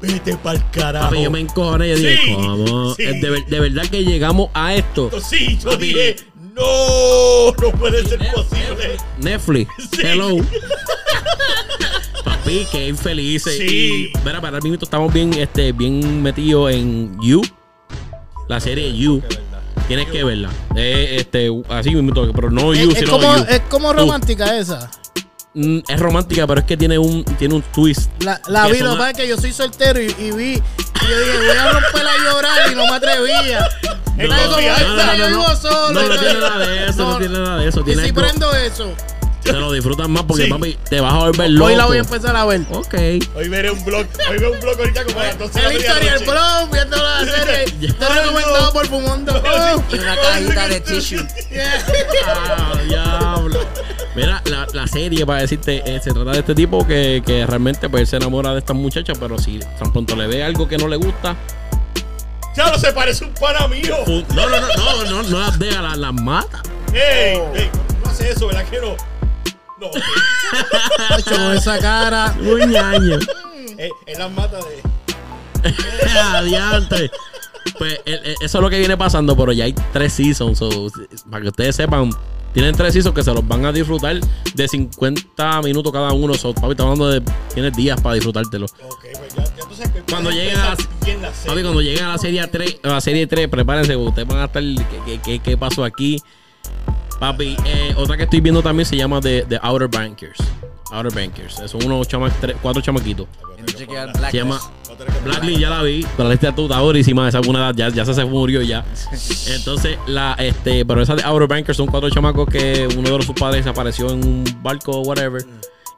vete pa'l carajo. Papi, yo me encojoné y yo dije, ¿cómo? sí. De, ver- de verdad que llegamos a esto. Sí, yo Papi. dije, no, no puede ser posible. Netflix, Sí. hello. Papi, qué infelices. Sí. Y, mira, para el minuto estamos bien, este, bien metidos en You. La serie You. Tienes que verla. Eh, este, así mismo, pero no Es, You, es sino como, You. es como Tú. romántica esa. Mm, es romántica, pero es que tiene un, tiene un twist. La, la vi, lo que pasa es que yo soy soltero y, y vi. Y yo dije, voy a romperla a llorar y no me atrevía. No, Era como, no, "Ay, no, pero no, yo vivo solo. No, no y tiene nada de eso, no, tiene nada de eso. Y Tiene si algo- prendo eso, te lo disfrutas más porque, Sí. papi, te vas a volver loco. hoy la voy a empezar a ver. Ok. Hoy veré un blog, hoy veo un blog ahorita como a las 12 de la El blog, viendo la serie. Te Ay, recomendado no. por Fumando. Y una cajita de tissue. Ah, diablo. Mira, la, la serie, para decirte, eh, se trata de este tipo que, que realmente pues, se enamora de esta muchacha, pero si tan pronto le ve algo que no le gusta, Ya no se parece un pana mío. fu- no, no, no, no, no, no las deja, las, las mata. Ey, ey, no hace eso, ¿verdad que no? No, esa cara. Muy ñaño. Ey, él las mata de. Adiante. Pues el- el- eso es lo que viene pasando, pero ya hay tres seasons. so, para que ustedes sepan, Tienen tres seasons que se los van a disfrutar de 50 minutos cada uno. So, papi, estamos hablando de. Tienes días para disfrutártelo. Ok, pues ya, ya tú sabes que Cuando lleguen a la- la serie. Papi, cuando lleguen a la serie 3, a la serie 3, prepárense, ustedes van a estar. ¿Qué, qué, qué- qué pasó aquí? Papi, eh, otra que estoy viendo también se llama The, The Outer Bankers. Outer Bankers. Son unos chama, tres- cuatro chamaquitos. Se llama Blacklist, ya la vi. Pero la lista está durísima. Esa alguna edad, ya, ya se, se murió ya. Entonces, la, este, pero esa de Outer Bankers son cuatro chamacos que uno de sus padres desapareció en un barco o whatever.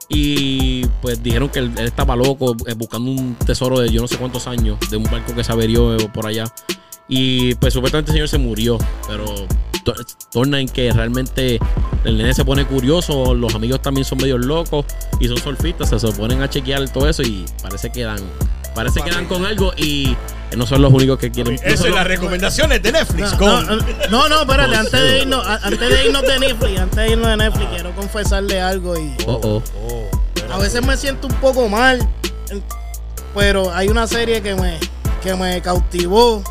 Y pues dijeron que él, él estaba loco eh, buscando un tesoro de yo no sé cuántos años, de un barco que se averió eh, por allá. Y pues supuestamente el señor se murió, pero to- torna en que realmente el nene se pone curioso, los amigos también son medio locos y son surfistas, se, ponen a chequear todo eso y parece que dan, parece que dan con algo y no son los únicos que quieren. no Eso son es las recomendaciones de Netflix. No, con... no, no, no, espérate, antes de irnos, antes de irnos de Netflix, antes de irnos de Netflix, quiero confesarle algo y Oh, oh. Oh, a veces me siento un poco mal, pero hay una serie que me, que me cautivó.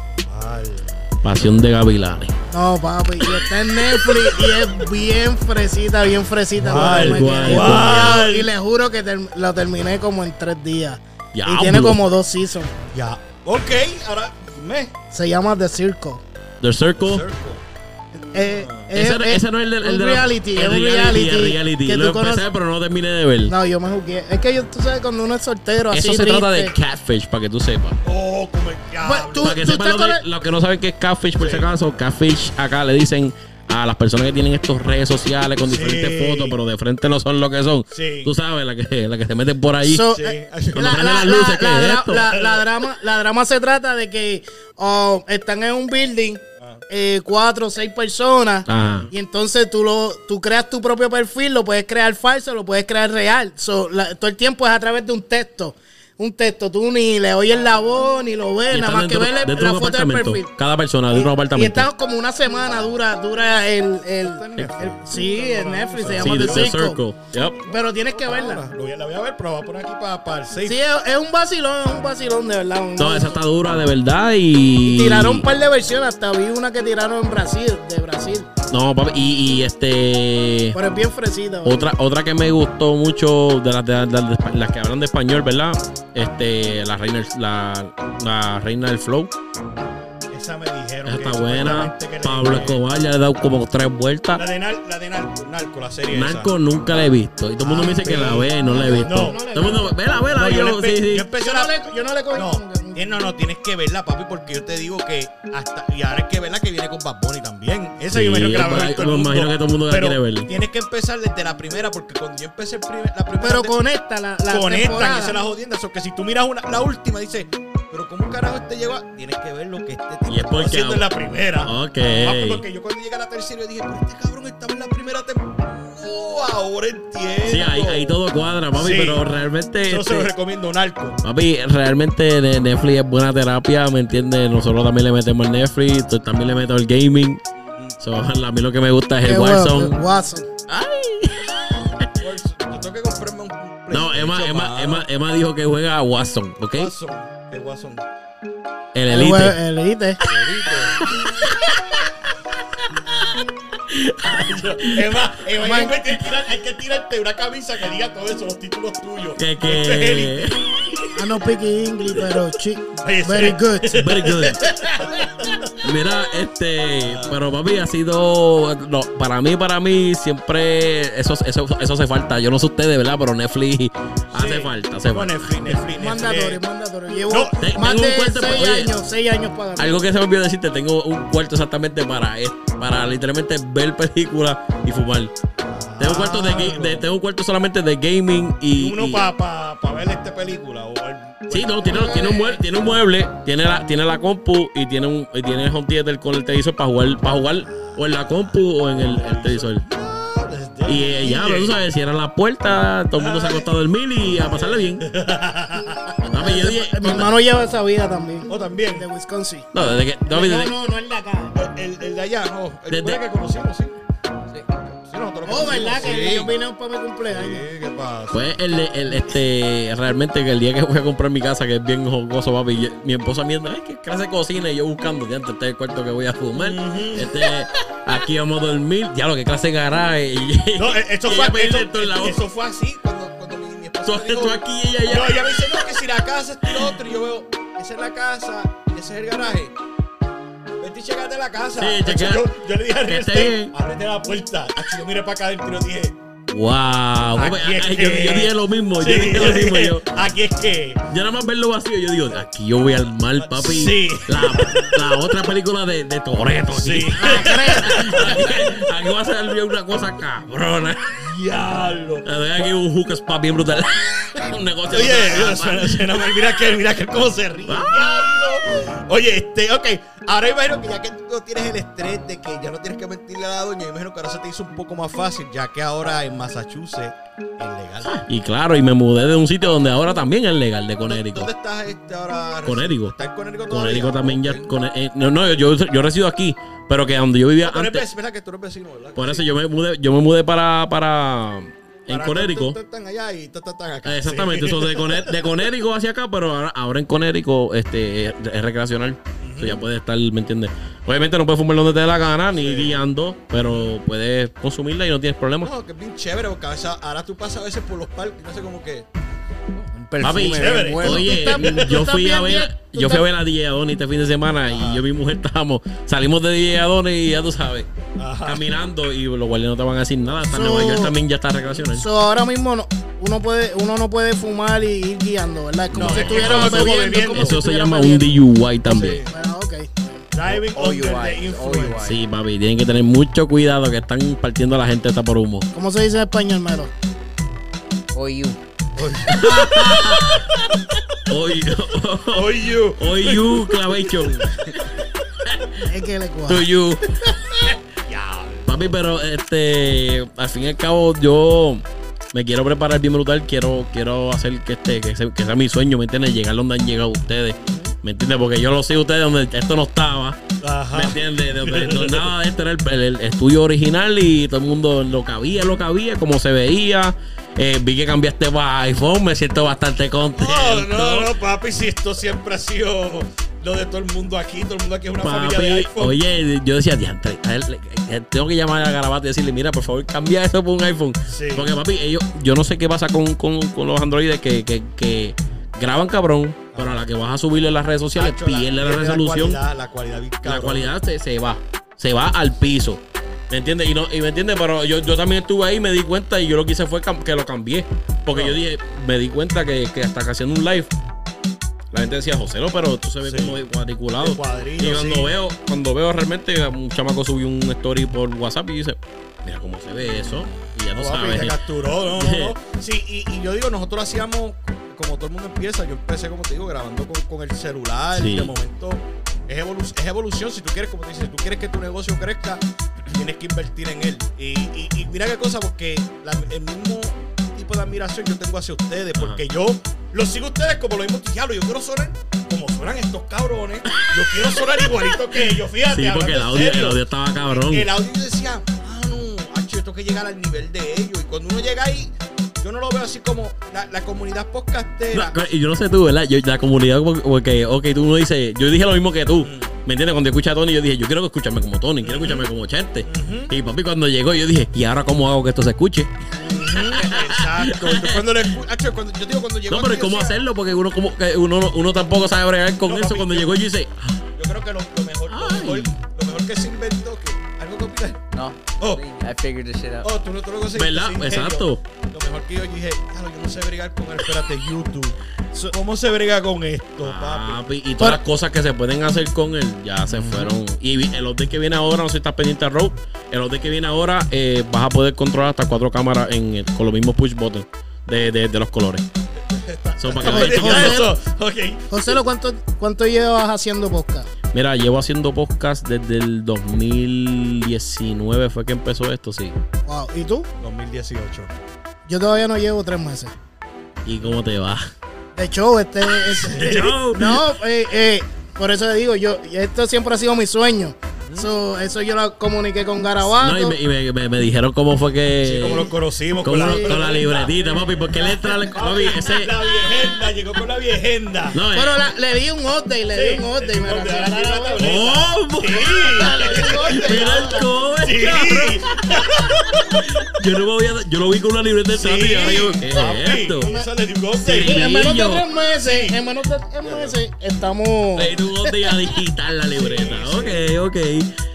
Pasión de Gavilanes. No, papi, y está en Netflix y es bien fresita, bien fresita. ¿Cuál? pero me ¿Cuál? quedé ¿Cuál? pillado Y le juro que ter- lo terminé como en tres días. Y Diablo. tiene como dos seasons. Ya. Ok, ahora me. Se llama The Circle. The Circle. Eh, Ese, es- ese es no es el, un de reality, el es un reality, reality el reality. que Lo tú empecé, conoces- pero no terminé de ver. No, yo me jugué. Es que yo, tú sabes, cuando uno es soltero, así Eso se trata de triste, catfish, para que tú sepas. Oh, como el diablo. Pues, tú- Para que sepan estás lo, que no saben que es catfish, por si acaso, catfish acá le dicen a las personas que tienen estos redes sociales con Sí. diferentes fotos, pero de frente no son lo que son. Sí. Tú sabes, la que, la que se meten por ahí. So, Sí. eh, ¿qué la drama se trata de que oh, están en un building eh, cuatro o seis personas Ajá. y entonces tú lo tú creas tu propio perfil, lo puedes crear falso, lo puedes crear real. So, la- todo el tiempo es a través de un texto. Un texto, tú ni le oyes la voz, ni lo ves, Y nada más que ves la foto del perfil. Cada persona de un Y apartamento. está como una semana dura, dura el, el, el- sí, en Netflix se llama Sí, The The Circle. Circle. Yep. Pero tienes que verla. Lo voy a- La voy a ver, pero voy a poner aquí para, el safe. Sí, es, es un vacilón, es un vacilón de verdad. un- No, esa está dura de verdad y. Tiraron un par de versiones, hasta vi una que tiraron en Brasil, de Brasil. No, papi, y, y este. Pero es bien fresita. ¿verdad? Otra, otra que me gustó mucho de las, de, las- de las- las que hablan de español, ¿verdad? Este, la reina, la, la reina del flow. Esa me dijeron. Que está buena. que le- Pablo Escobar ya le he dado como tres vueltas. La de, Nar- la de Narco, Narco, la serie Narco esa. nunca la he visto. Y todo el mundo me dice que la ve, no la he visto. No. todo el mundo, vela, vela. No, yo, sí, sí. yo Yo la- no le, yo no le cogí No, que- tien- no, no, tienes que verla, papi, porque yo te digo que hasta. Y ahora es que verla que viene con Bad Bunny también. Esa Sí, yo me imagino que la va a ver todo el mundo. imagino que todo el mundo la Pero quiere ver. Tienes que empezar desde la primera, porque cuando yo empecé el primer- la primera. Pero te- conecta la, la conectan, temporada. esa es la jodienda. Eso que si tú miras una, la última, dices, pero ¿cómo carajo este llegó? a-?" Tienes que ver lo que este tipo está haciendo en la primera. Ok. Papi, porque yo cuando llegué a la tercera yo dije, pero este cabrón estaba en la primera temporada. Ahora entiendo. Sí, ahí, ahí todo cuadra, papi, Sí. pero realmente. Eso se lo este, recomiendo un arco. Papi, realmente ne- Netflix es buena terapia, ¿me entiendes? Nosotros también le metemos el Netflix, tú también le meto el gaming. So, a mí lo que me gusta es el bueno, Warzone. Warzone. Yo tengo que comprarme un No, Emma, Emma. Emma, Emma dijo que juega a Warzone, ¿ok? Warzone. ¿Qué Warzone? El El, Elite. el Elite. Hay que, tirar- hay que tirarte una camisa que diga todo eso, los títulos tuyos. Que, Este que... Elite. I no speak English, pero very good. Very good. Mira, este, pero papi, ha sido, no, para mí, para mí, siempre, eso, eso, eso hace falta. Yo no sé ustedes, ¿verdad? Pero Netflix hace falta, hace falta. Netflix, Netflix, Netflix. Mandatorio, mandatorio. Llevo No, te- más tengo un de cuento, seis oye, años, seis años pagando. Algo que se me olvidó decirte, tengo un cuarto exactamente para para literalmente ver películas y fumar. Tengo un cuarto de, de- tengo un cuarto solamente de gaming y, Uno para pa, pa ver esta película. O el- Sí, no, tiene, tiene un mueble, tiene un mueble, tiene la, tiene la compu y tiene un y tiene el home theater con el televisor para jugar, para jugar o en la compu o en el, el televisor. Y eh, ya, pero tú sabes, cierran la puerta, todo el mundo se ha acostado a dormir y a pasarle bien. Papi, yo dije, Mi hermano lleva esa vida también. O también. De Wisconsin. no, desde que, No, desde- no, no es de acá. El, el de allá, no. El Desde- que conocimos, sí. Sí, nosotros lo Oh, ¿verdad? Sí. Que ellos vinieron para mi cumpleaños. Sí, ¿Qué pasa? Pues el, el, este, realmente que el día que voy a comprar mi casa, que es bien jocoso, papi, y- mi esposa viendo, ay, qué clase de cocina, y yo buscando, ya este es el cuarto que voy a fumar, este, aquí vamos a dormir, ya lo que clase de garaje, y, No, eh, esto y fue, ella me esto- dice, "Esto es la esto- otra". eso fue así cuando, Tú- aquí y ella. No, ella me dice, no, que si la casa es otro, y yo veo, esa es la casa, ese es el garaje. Vete y checate la casa. Sí, yo, yo le dije a bien. ábrete la puerta. Así yo miré para acá adentro y yo dije, Wow, Aquí es ay, que- yo, yo dije lo mismo, sí, yo dije lo mismo, yo, aquí es que. yo nada más verlo vacío, yo digo, aquí yo voy al mar, papi, Sí. la, la otra película de, de Toreto, Sí. aquí, aquí va a ser una cosa cabrona. Diablo. Hay aquí un hook spot bien brutal. un negocio. Oye, brutal. suena, suena. Mira que, mira que cómo se ríe. Diablo. Oye, este, ok. Ahora imagino que ya que tú no tienes el estrés de que ya no tienes que mentirle a la doña, imagino que ahora se te hizo un poco más fácil, ya que ahora en Massachusetts es legal. Y claro, y me mudé de un sitio donde ahora también es legal, de Conérico. ¿Dónde estás este ahora? Conérico. ¿Estás en Conérico todavía? Conérico también ya. Con- eh, no, no, yo, yo resido aquí, pero que donde yo vivía eres antes. ¿verdad que tú eres vecino, ¿verdad? Por Sí. eso yo me mudé, yo me mudé para, para en Conérico. Exactamente, Sí. eso de, Coné- de Conérico hacia acá, pero ahora, ahora en Conérico este, es, es recreacional. Ya puede estar, ¿me entiendes? Obviamente no puedes fumar donde te dé la gana, ni guiando, pero puedes consumirla y no tienes problema. No, que es bien chévere, porque a veces- ahora tú pasas a veces por los parques y no sé como que. Papi, chévere. bueno. Oye, tú yo fui a ver, yo fui a ver a DJ Adonis este fin de semana y yo y mi mujer estábamos, salimos de DJ Adonis y ya tú sabes, Ajá. caminando y los guardias no te van a decir nada. Hasta So- Nueva York también ya está recreacional. So, ahora mismo no, uno puede uno no puede fumar y ir guiando, ¿verdad? Como No, si es que estuviera eso es como bebiendo. Eso se llama bebiendo. un DUI también. Bueno, ok. Driving under the influence. Sí, papi, tienen que tener mucho cuidado que están partiendo a la gente esta por humo. ¿Cómo se dice en español, Mero? O hoy you clavation Es que le cuadra. Papi, pero este, al fin y al cabo, yo me quiero preparar bien brutal. Quiero, quiero hacer que este, que sea, que sea mi sueño, ¿me entiendes? Llegar donde han llegado ustedes. ¿Me entiendes? Porque yo lo sé ustedes donde esto no estaba. Ajá. ¿Me entiendes? Donde, donde nada de esto era el, el- estudio original y todo el mundo lo que había, lo que había, como se veía. Eh, vi que cambiaste para iPhone, me siento bastante contento. No, no, no, papi, si esto siempre ha sido lo de todo el mundo aquí, todo el mundo aquí es una familia de Papi, iPhone. oye, yo decía, "Diantre, eh, tengo que llamar a Garabato y decirle, mira, por favor, cambia eso por un iPhone. Sí. Porque, papi, ellos, yo no sé qué pasa con, con, con los androides que, que, que graban cabrón, pero a la que vas a subirle en las redes sociales, pierde la, resolución. La cualidad, la cualidad, la cualidad se, se va, se va al piso. ¿Me entiendes? Y, no, y me entiendes, pero yo, yo también estuve ahí, me di cuenta y yo lo que hice fue que lo cambié. Porque yo dije, me di cuenta que, que hasta que haciendo un live, la gente decía, José, no, pero tú se ve Sí. como cuadriculado. De cuadrito, y cuando sí. veo, cuando veo realmente un chamaco subió un story por WhatsApp y dice, mira cómo se ve eso. Y ya No, sabes. capturó, no, no, no. Sí, y, y yo digo, nosotros hacíamos, como todo el mundo empieza, yo empecé, como te digo, grabando con, con el celular. Sí. Y de momento es, evolu- es evolución. Si tú quieres, como te dices, si tú quieres que tu negocio crezca, tienes que invertir en él. Y, y- y mira qué cosa, porque la- el mismo tipo de admiración yo tengo hacia ustedes, porque yo los sigo a ustedes como lo mismo, diablo, yo quiero sonar como suenan estos cabrones. Yo quiero sonar igualito que ellos, fíjate. Sí, porque el audio, el audio estaba cabrón. El audio yo decía, mano, hacho, yo tengo que llegar al nivel de ellos. Y cuando uno llega ahí, yo no lo veo así como la, la comunidad podcastera. Y yo no sé tú, ¿verdad? Yo, la comunidad, porque- ok, tú no dices, yo dije lo mismo que tú. ¿Me entiendes? Cuando escuché a Tony, yo dije, yo quiero escucharme como Tony, quiero escucharme como Chente. Y papi, cuando llegó, yo dije, ¿y ahora cómo hago que esto se escuche? Exacto. Cuando le cuando, yo digo, cuando llegó. No, pero ¿y aquí, yo ¿cómo decía, hacerlo? Porque uno, como, que uno, uno tampoco sabe bregar con No, eso. papi, Cuando yo- llegó, yo hice, "Ah, Yo creo que lo, lo mejor, lo Ay. mejor, lo mejor que se inventó, No. Oh. I figured this shit out. Oh, tú no tú lo conseguiste. ¿verdad? Exacto. Lo mejor que yo dije, claro, yo no sé bregar con el, espérate, YouTube. ¿Cómo se brega con esto, papi? Papi, y todas las cosas que se pueden hacer con él ya se fueron. Y el update que viene ahora, no sé si estás pendiente a Road. El update que viene ahora, eh, vas a poder controlar hasta cuatro cámaras en, con los mismos push buttons de, de, de los colores. So, para que ¿Cómo vean está que- eso? Ok. José, ¿cuánto, ¿cuánto llevas haciendo podcast? Mira, llevo haciendo podcast desde el 2019 fue que empezó esto, sí. Wow. ¿Y tú? 2018. Yo todavía no llevo tres meses. ¿Y cómo te va? De show, este. este- show. No, eh, eh, por eso le digo, yo, esto siempre ha sido mi sueño. So, eso yo lo comuniqué con Garabato. No, y me, y me- me- me dijeron cómo fue que. Sí, como lo conocimos Con, con la, la, con la libretita, papi. Porque él entra. Papi, ese. la viejenda, llegó con la viejenda. No, eh. Pero la- le di un update, le di un update. me. ¿Cómo? Sí. Mira el cover, Sí. cabrón. Yo no me voy a. Yo lo vi con una libreta de Sí. y ahora yo, ¿qué es esto? le Sí. update. En menos de tres meses, en menos de tres meses, estamos. Le di un día digital la libreta. Ok, ok.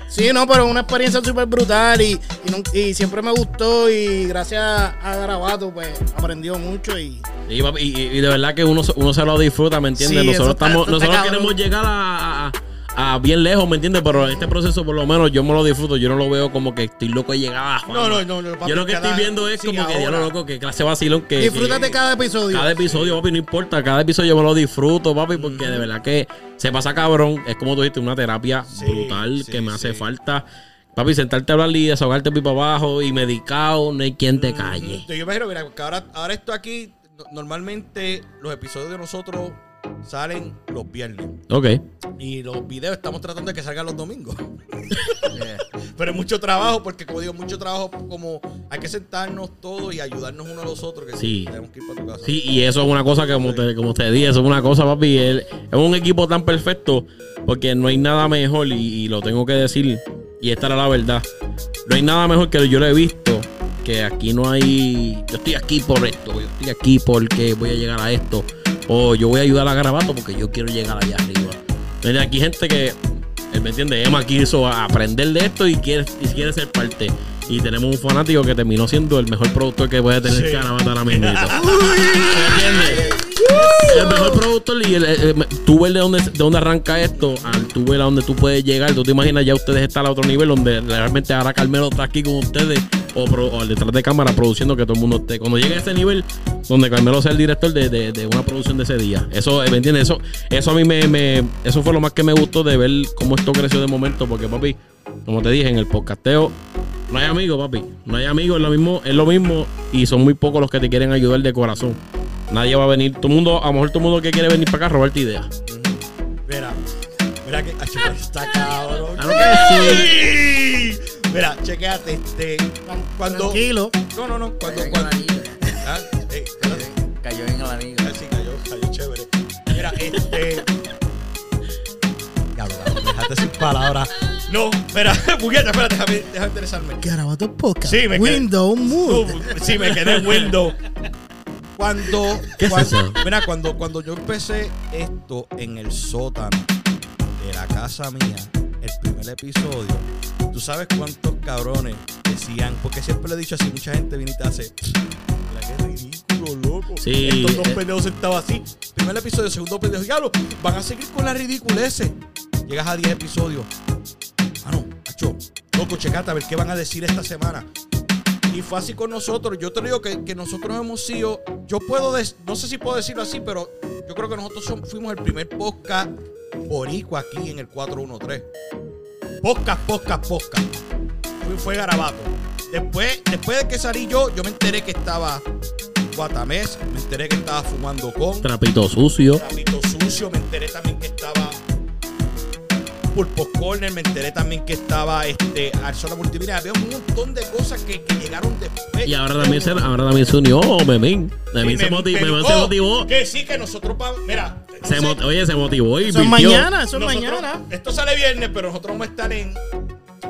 Sí, no, pero una experiencia súper brutal y, y, siempre me gustó y gracias a Garabato pues aprendió mucho y Y, de verdad que uno, se- uno se lo disfruta, ¿me entiendes? Sí, nosotros estamos, está nosotros queremos llegar a, a- a bien lejos, ¿me entiendes? Pero este proceso, por lo menos, yo me lo disfruto. Yo no lo veo como que estoy loco de llegar a fama. No, no, no, no, papi, Yo lo que estoy viendo es como que, ya lo loco, que clase vacilón que. disfrútate que- cada episodio. Cada episodio, papi, no importa. Cada episodio yo me lo disfruto, papi, porque de verdad que se pasa cabrón. Es como tú dijiste, una terapia Sí, brutal sí, que me hace sí. falta. Papi, sentarte a hablar y desahogarte pipa abajo y medicado, no hay quien te calle. Yo imagino, mira, que ahora, ahora esto aquí, no- normalmente los episodios de nosotros salen los viernes. Ok. Y los videos estamos tratando de que salgan los domingos. Yeah. Pero es mucho trabajo, porque como digo, mucho trabajo como hay que sentarnos todos y ayudarnos unos a los otros, que Sí. tenemos que ir para tu casa. Sí, y eso es una cosa que, como te, como te dije, eso es una cosa, papi. es un equipo tan perfecto porque no hay nada mejor, y, y lo tengo que decir, y esta era la verdad. No hay nada mejor que yo lo he visto, que aquí no hay. Yo estoy aquí por esto, yo estoy aquí porque voy a llegar a esto, o yo voy a ayudar a Garabato porque yo quiero llegar allá arriba. Entonces, aquí gente que, él me entiende, Emma quiso aprender de esto y quiere, y quiere ser parte. Y tenemos un fanático que terminó siendo el mejor productor que puede tener Sí. Garabato ahora mismo. ¿Me entiendes? El mejor productor y el, el- el- tú ver de dónde, de dónde arranca esto, al tú ver a dónde tú puedes llegar, tú te imaginas ya ustedes están a otro nivel donde realmente ahora Carmelo está aquí con ustedes o, pro- o detrás de cámara produciendo que todo el mundo esté. Cuando llegue a ese nivel donde Carmelo sea el director de, de- de una producción de ese día. Eso, eh, ¿me entiendes? Eso, eso a mí me, me- eso fue lo más que me gustó de ver cómo esto creció de momento, porque papi, como te dije, en el podcasteo no hay amigos, papi. No hay amigos, es lo mismo, es lo mismo y son muy pocos los que te quieren ayudar de corazón. Nadie va a venir, todo el mundo, a lo mejor todo el mundo que quiere venir para acá a robarte ideas. Mira, mira que chico, está cabrón. Claro que Sí. Mira, chequeate, este, cuando... Tranquilo. No, no, no, cuando... Cayó en el cuando anillo. ah, eh. Cayó en el anillo. Ah, sí, cayó, cayó chévere. Mira, este... Diablo, dejaste sin palabras. No, espera, puñeta, espérate, déjame, déjame interesarme. Garabato Podcast. Sí, me quedé- Windows Mood. Sí, me quedé en window. Cuando, ¿Qué es cuando- eso? Mira, cuando, cuando yo empecé esto en el sótano de la casa mía, el primer episodio, tú sabes cuántos cabrones decían, porque siempre le he dicho así, mucha gente viene y te hace, qué ridículo, loco. Sí, Estos dos eh. pendejos sentados así. Primer episodio, segundo pendejo, diablo, van a seguir con la ridiculeces. Llegas a 10 episodios. Ah, no, macho, loco, checate a ver qué van a decir esta semana. Y fue así con nosotros. Yo te digo que, que nosotros hemos sido. Yo puedo. no sé si puedo decirlo así, pero yo creo que nosotros fuimos el primer podcast boricua aquí en el 413. Podcast, podcast, podcast. Fue, fue garabato. Después, después de que salí yo, yo me enteré que estaba Guatamés. Me enteré que estaba fumando con. Trapito sucio. Trapito sucio. Me enteré también que estaba. Pulpo Corner, me enteré también que estaba este Arzona Multimedia. Había un montón de cosas que, que llegaron después. Y ahora también se, ahora también se unió Memín. Memín Sí, se, Memín se oh, motivó. Que sí, que nosotros vamos. Mira. Se mot- oye, se motivó y Eso es mañana, eso es mañana. Esto sale viernes, pero nosotros vamos a estar en,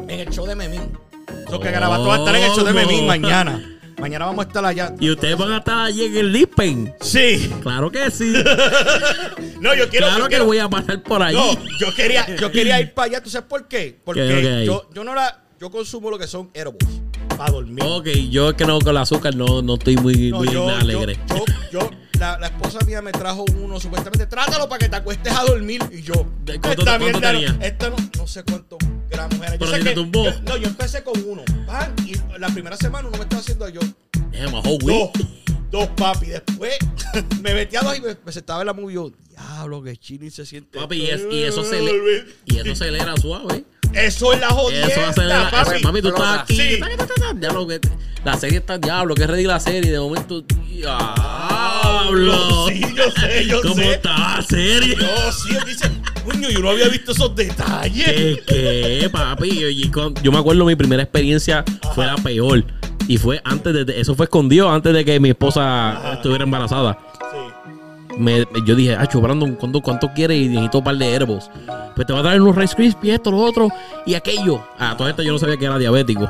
en el show de Memín. Lo que Garabato va a estar en el show de Memín mañana. Mañana vamos a estar allá. Y ustedes van a estar allí en el Lipen. Sí. Claro que sí. No, yo quiero. claro yo que quiero- voy a pasar por. No, yo quería, yo quería ir para allá. ¿Tú sabes por qué? Porque ¿Qué yo, yo no la. Yo consumo lo que son edibles para dormir. Ok, yo es que no con el azúcar no, no estoy muy, No, muy yo, alegre. yo, yo, la, la esposa mía me trajo uno, supuestamente, trátalo para que te acuestes a dormir. Y yo, ¿De cuánto- esta cuánto mierda tenía? esta no, no sé cuántos era. Yo Pero sé si te que- tumbó. yo- no, yo empecé con uno. pan, y la primera semana uno me estaba haciendo yo. Majo, Dos, dos papi. Después me metí a dos y me, me sentaba en la movie. Yo, diablo, que chini se siente. Papi, y, es- y eso se le, y eso acelera suave. Eso es la jodienda, Eso acelera. papi. eso- papi, tú estás aquí. Sí. diablo, que- la serie está diablo, que ready la serie. De momento, diablo. Sí, yo sé, yo ¿Cómo sé. está la serie? No, sí, dice, Coño, yo no había visto esos detalles. ¿Qué, qué, papi? Y- y con- yo me acuerdo mi primera experiencia fue la peor. Y fue antes de. Eso fue escondido antes de que mi esposa estuviera embarazada. Sí. Me, yo dije, Acho, Brandon, ¿cuánto, ¿cuánto quieres? Y necesito un par de herbos. Pues te va a traer unos Rice Krispies, esto, lo otro, y aquello. Ah, todo esto yo no sabía que era diabético.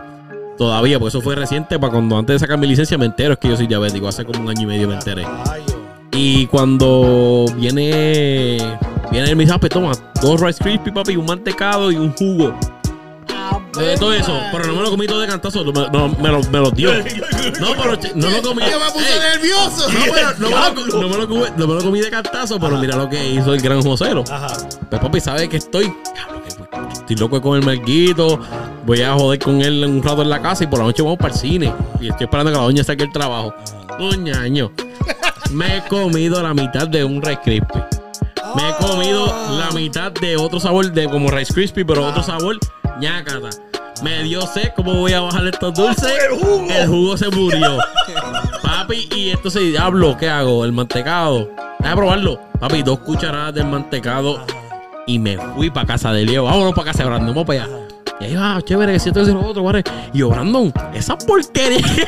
Todavía, porque eso fue reciente, para cuando antes de sacar mi licencia me entero es que yo soy diabético. Hace como un año y medio me enteré. Y cuando viene. Viene el pues toma, dos Rice Krispies, papi, un mantecado y un jugo. De todo eso, pero no me lo comí todo de cantazo, no, me- no, me, lo, me dio. No, pero no lo comí. Yo me puse Ey, nervioso. no, pero no, me lo, no, me lo comí, no me lo comí de cantazo, pero mira lo que hizo el gran Josero. Ajá. Pues papi, sabe que estoy. Diablo, que Estoy loco de comer marguito. Voy a joder con él un rato en la casa y por la noche vamos para el cine. Y estoy esperando que la doña saque el trabajo. Doña año. Me he comido la mitad de un Rice Krispie. Me he comido la mitad de otro sabor de como Rice Krispie, pero otro sabor ñácata. Me dio sed, ¿cómo voy a bajar estos dulces? el jugo. El jugo se murió. Papi, y esto se diablo, ¿qué hago? El mantecado. Déjame probarlo. Papi, dos cucharadas del mantecado. Y me fui para casa de Leo. Vámonos para casa de Brandon, vamos para allá. Y ahí va, chévere, que siento decir lo otro, vale. Y yo, Brandon, esa porquería.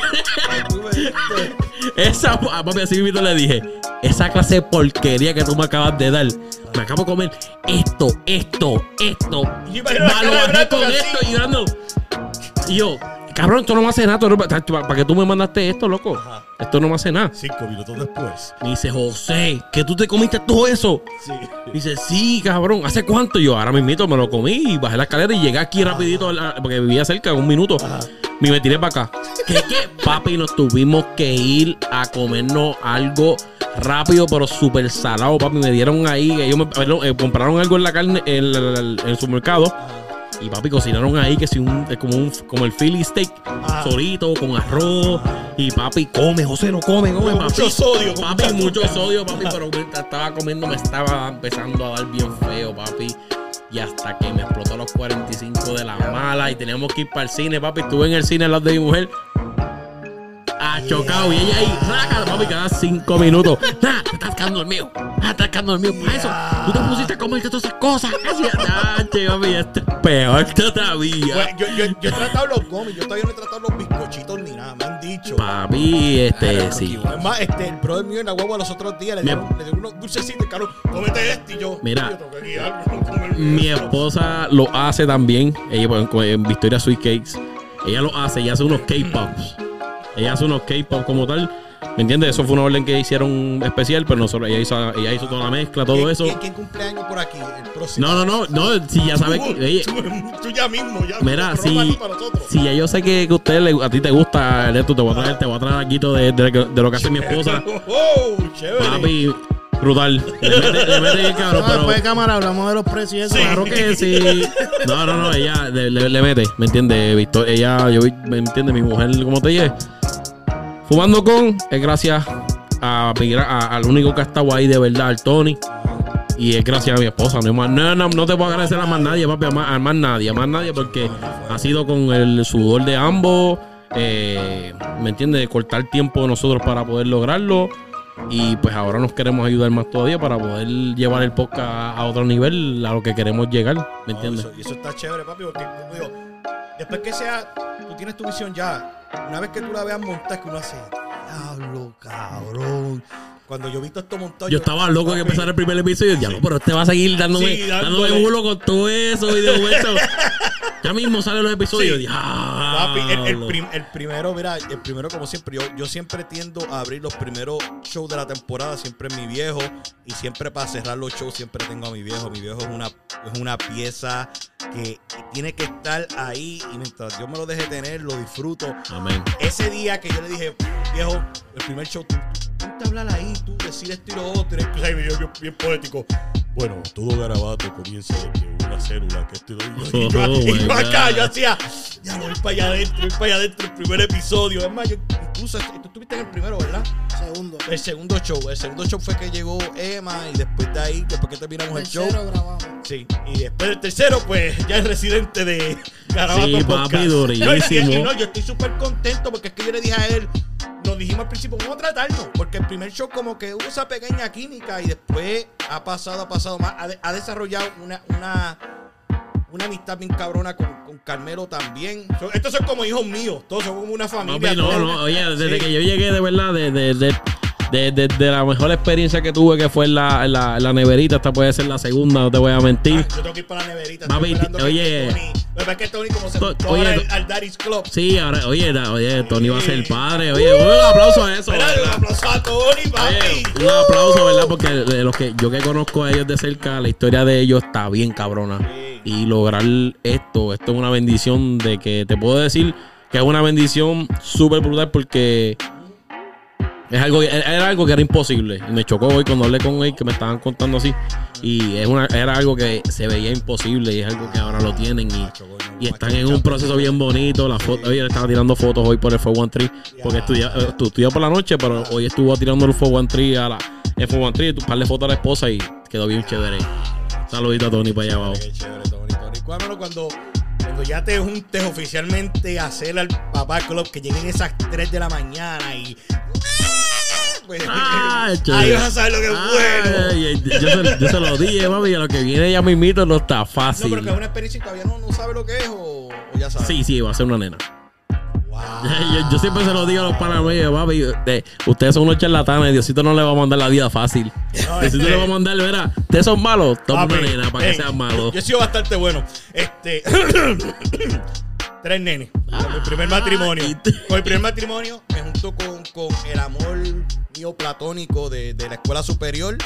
esa, a papi, así mismo le dije, esa clase de porquería que tú me acabas de dar. Me acabo de comer esto, esto, esto. Y con esto y. Y yo, cabrón, esto no me hace nada. ¿Para qué tú me mandaste esto, loco? Ajá. Esto no me hace nada. Cinco minutos después. Me dice, José, que tú te comiste todo eso. Sí. Dice, sí, cabrón, ¿hace cuánto? Yo, ahora mismito me lo comí y bajé la escalera y llegué aquí rapidito la- porque vivía cerca, un minuto. Y me tiré para acá. ¿Qué, qué? Papi, nos tuvimos que ir a comernos algo rápido, pero súper salado, papi. Me dieron ahí, ellos me perdón, eh, compraron algo en la carne, en, el- el- en el supermercado. Y papi, cocinaron ahí que si un, como un, como el Philly steak, Ajá. solito, con arroz. Y papi, come, José, no come, come, papi. mucho sodio, Papi, mucho sodio, papi, pero mientras estaba comiendo me estaba empezando a dar bien feo, papi. Y hasta que me explotó a los 45 de la mala y teníamos que ir para el cine, papi. Estuve en el cine al lado de mi mujer. Ha chocado y ella ahí, raca, papi, cada cinco minutos. Nah, te estás quedando dormido. Ah, estás quedando dormido. Por eso, tú te pusiste a comerte todas esas cosas. Así, ah, che, papi, esto es peor todavía. Bueno, yo, yo, yo he tratado los gomis, yo todavía no he tratado los bizcochitos ni nada, me han dicho. Papi, este, sí. Es más, este, el brother mío en la guagua los otros días le dieron, le dieron unos dulcecitos, caro, cómete este y yo. Mira. yo guiar, no Mi esposa lo hace también. Ella pues, en Victoria Sweet Cakes. Ella lo hace. Ella hace unos K-Pops. Ella hace unos K-Pops como tal. ¿Me entiendes? Eso fue una orden que hicieron especial, pero nosotros, ella hizo, ella hizo toda la mezcla, todo ¿Quién- eso. ¿Quién, quién cumpleaños por aquí? El próximo. No, no, no, no, si ya sabes que, Tú, oye, tú, tú ya mismo, ya. mira, si, aquí para nosotros. si ya yo sé que, que a usted le- a ti te gusta esto, te voy a traer, te voy a traer aquí de, de, de lo que hace mi esposa. Oh, chévere. Papi, brutal. Le mete, le mete bien cabrón, No, pero. después de cámara hablamos de los precios y eso. Sí. Claro que sí. No, no, no, ella le, le- le mete, ¿me entiendes? Victoria, ella, yo, vi- ¿me entiendes? Mi mujer, como te dije, fumando con, es gracias a, a- al único que ha estado ahí de verdad, al Tony. Y es gracias a mi esposa. No, no, no, no te puedo agradecer a más nadie, papi, a más, a más nadie, a más nadie, porque ha sido con el sudor de ambos. eh, ¿Me entiendes? Cortar tiempo de nosotros para poder lograrlo. Y pues ahora nos queremos ayudar más todavía para poder llevar el podcast a otro nivel, a lo que queremos llegar. ¿Me No, entiendes? eso- está chévere, papi, porque como digo, después que sea, tú tienes tu visión ya, una vez que tú la veas montar, que uno hace, diablo, cabrón. Cuando yo he visto esto montado, Yo estaba loco que empezara el primer episodio. Ya, pero este va a seguir dándome, Sí, dándome bulo con todo eso y de momento. ya mismo salen los episodios. Sí. Papi, el, el prim- el primero, mira, el primero como siempre, yo, yo siempre tiendo a abrir los primeros shows de la temporada, siempre mi viejo, y siempre para cerrar los shows siempre tengo a mi viejo. Mi viejo es una, es una pieza que tiene que estar ahí y mientras yo me lo deje tener, lo disfruto. Amén. Ese día que yo le dije, viejo, el primer show, ponte a hablar ahí, tú decir esto y lo otro, y tú sabes, bien, poético. Bueno, todo garabato comienza de que una célula, que esto y yo, Oh, y yo acá, yo hacía, ya voy para allá adentro, voy para allá adentro, el primer episodio. Es más, yo incluso, tú estuviste en el primero, ¿verdad? Segundo. El segundo show, el segundo show fue que llegó Emma y después de ahí, después que terminamos el show. Tercero grabamos. Sí, y después del tercero, pues ya es residente de Garabato Sí, papi, durísimo. No, y- y no, yo estoy súper contento porque es que yo le dije a él, nos dijimos al principio, vamos a tratarnos, porque el primer show como que hubo esa pequeña química y después ha pasado, ha pasado más, ha, de- ha desarrollado una, una, una amistad bien cabrona con, con Carmelo también. So- estos son como hijos míos, todos son como una familia. Papi, no, no, oye, desde Sí. que yo llegué, de verdad, de, de, de, de- de- de la mejor experiencia que tuve, que fue en la, en la, en la neverita, esta puede ser la segunda, no te voy a mentir. Ah, yo tengo que ir para la neverita. Papi, oye. Lo que pasa es que Tony como se To- juntó oye, ahora to- al, al Daddy's Club. Sí, ahora, oye, da- oye, Tony va a ser padre. Oye, un aplauso a eso. Espera, un aplauso a Tony, papi. Oye, un aplauso, ¿verdad? Porque de los que yo que conozco a ellos de cerca, la historia de ellos está bien cabrona. Sí. Y lograr esto, esto es una bendición de que te puedo decir que es una bendición súper brutal porque es algo, era algo que era imposible. Me chocó hoy cuando hablé con él que me estaban contando así. Y es una, era algo que se veía imposible y es algo que ahora lo tienen y, y están en un proceso bien bonito. La foto, le estaba tirando fotos hoy por el 413 porque estudia, eh, estu- estudia por la noche, pero hoy estuvo tirando el 413 a la el 413 y par de fotos a la esposa y quedó bien chévere. Saludito a Tony para allá abajo. Qué chévere, Tony, Tony. Cuámelo cuando, cuando ya te juntes oficialmente a hacer al papá club, que lleguen esas 3 de la mañana y. Pues, Ah, ahí vas a saber lo que es bueno. Yo, se, yo se lo dije, mami, y a lo que viene ya mismito no está No, fácil. pero que es una experiencia y todavía no, no sabe lo que es o, o ya sabe. Sí, sí, va a ser una nena. Wow. Yo, yo siempre se lo digo a los panas míos, papi, eh, ustedes son unos charlatanes, Diosito no le va a mandar la vida fácil. No, Diosito este- le va a mandar, mira, ustedes son malos, toma una nena para que sean malos. Yo he sido bastante bueno. Este. Tres nenes. Con mi primer matrimonio. y te- Con mi primer matrimonio me junto con, con el amor mío platónico de, de la escuela superior.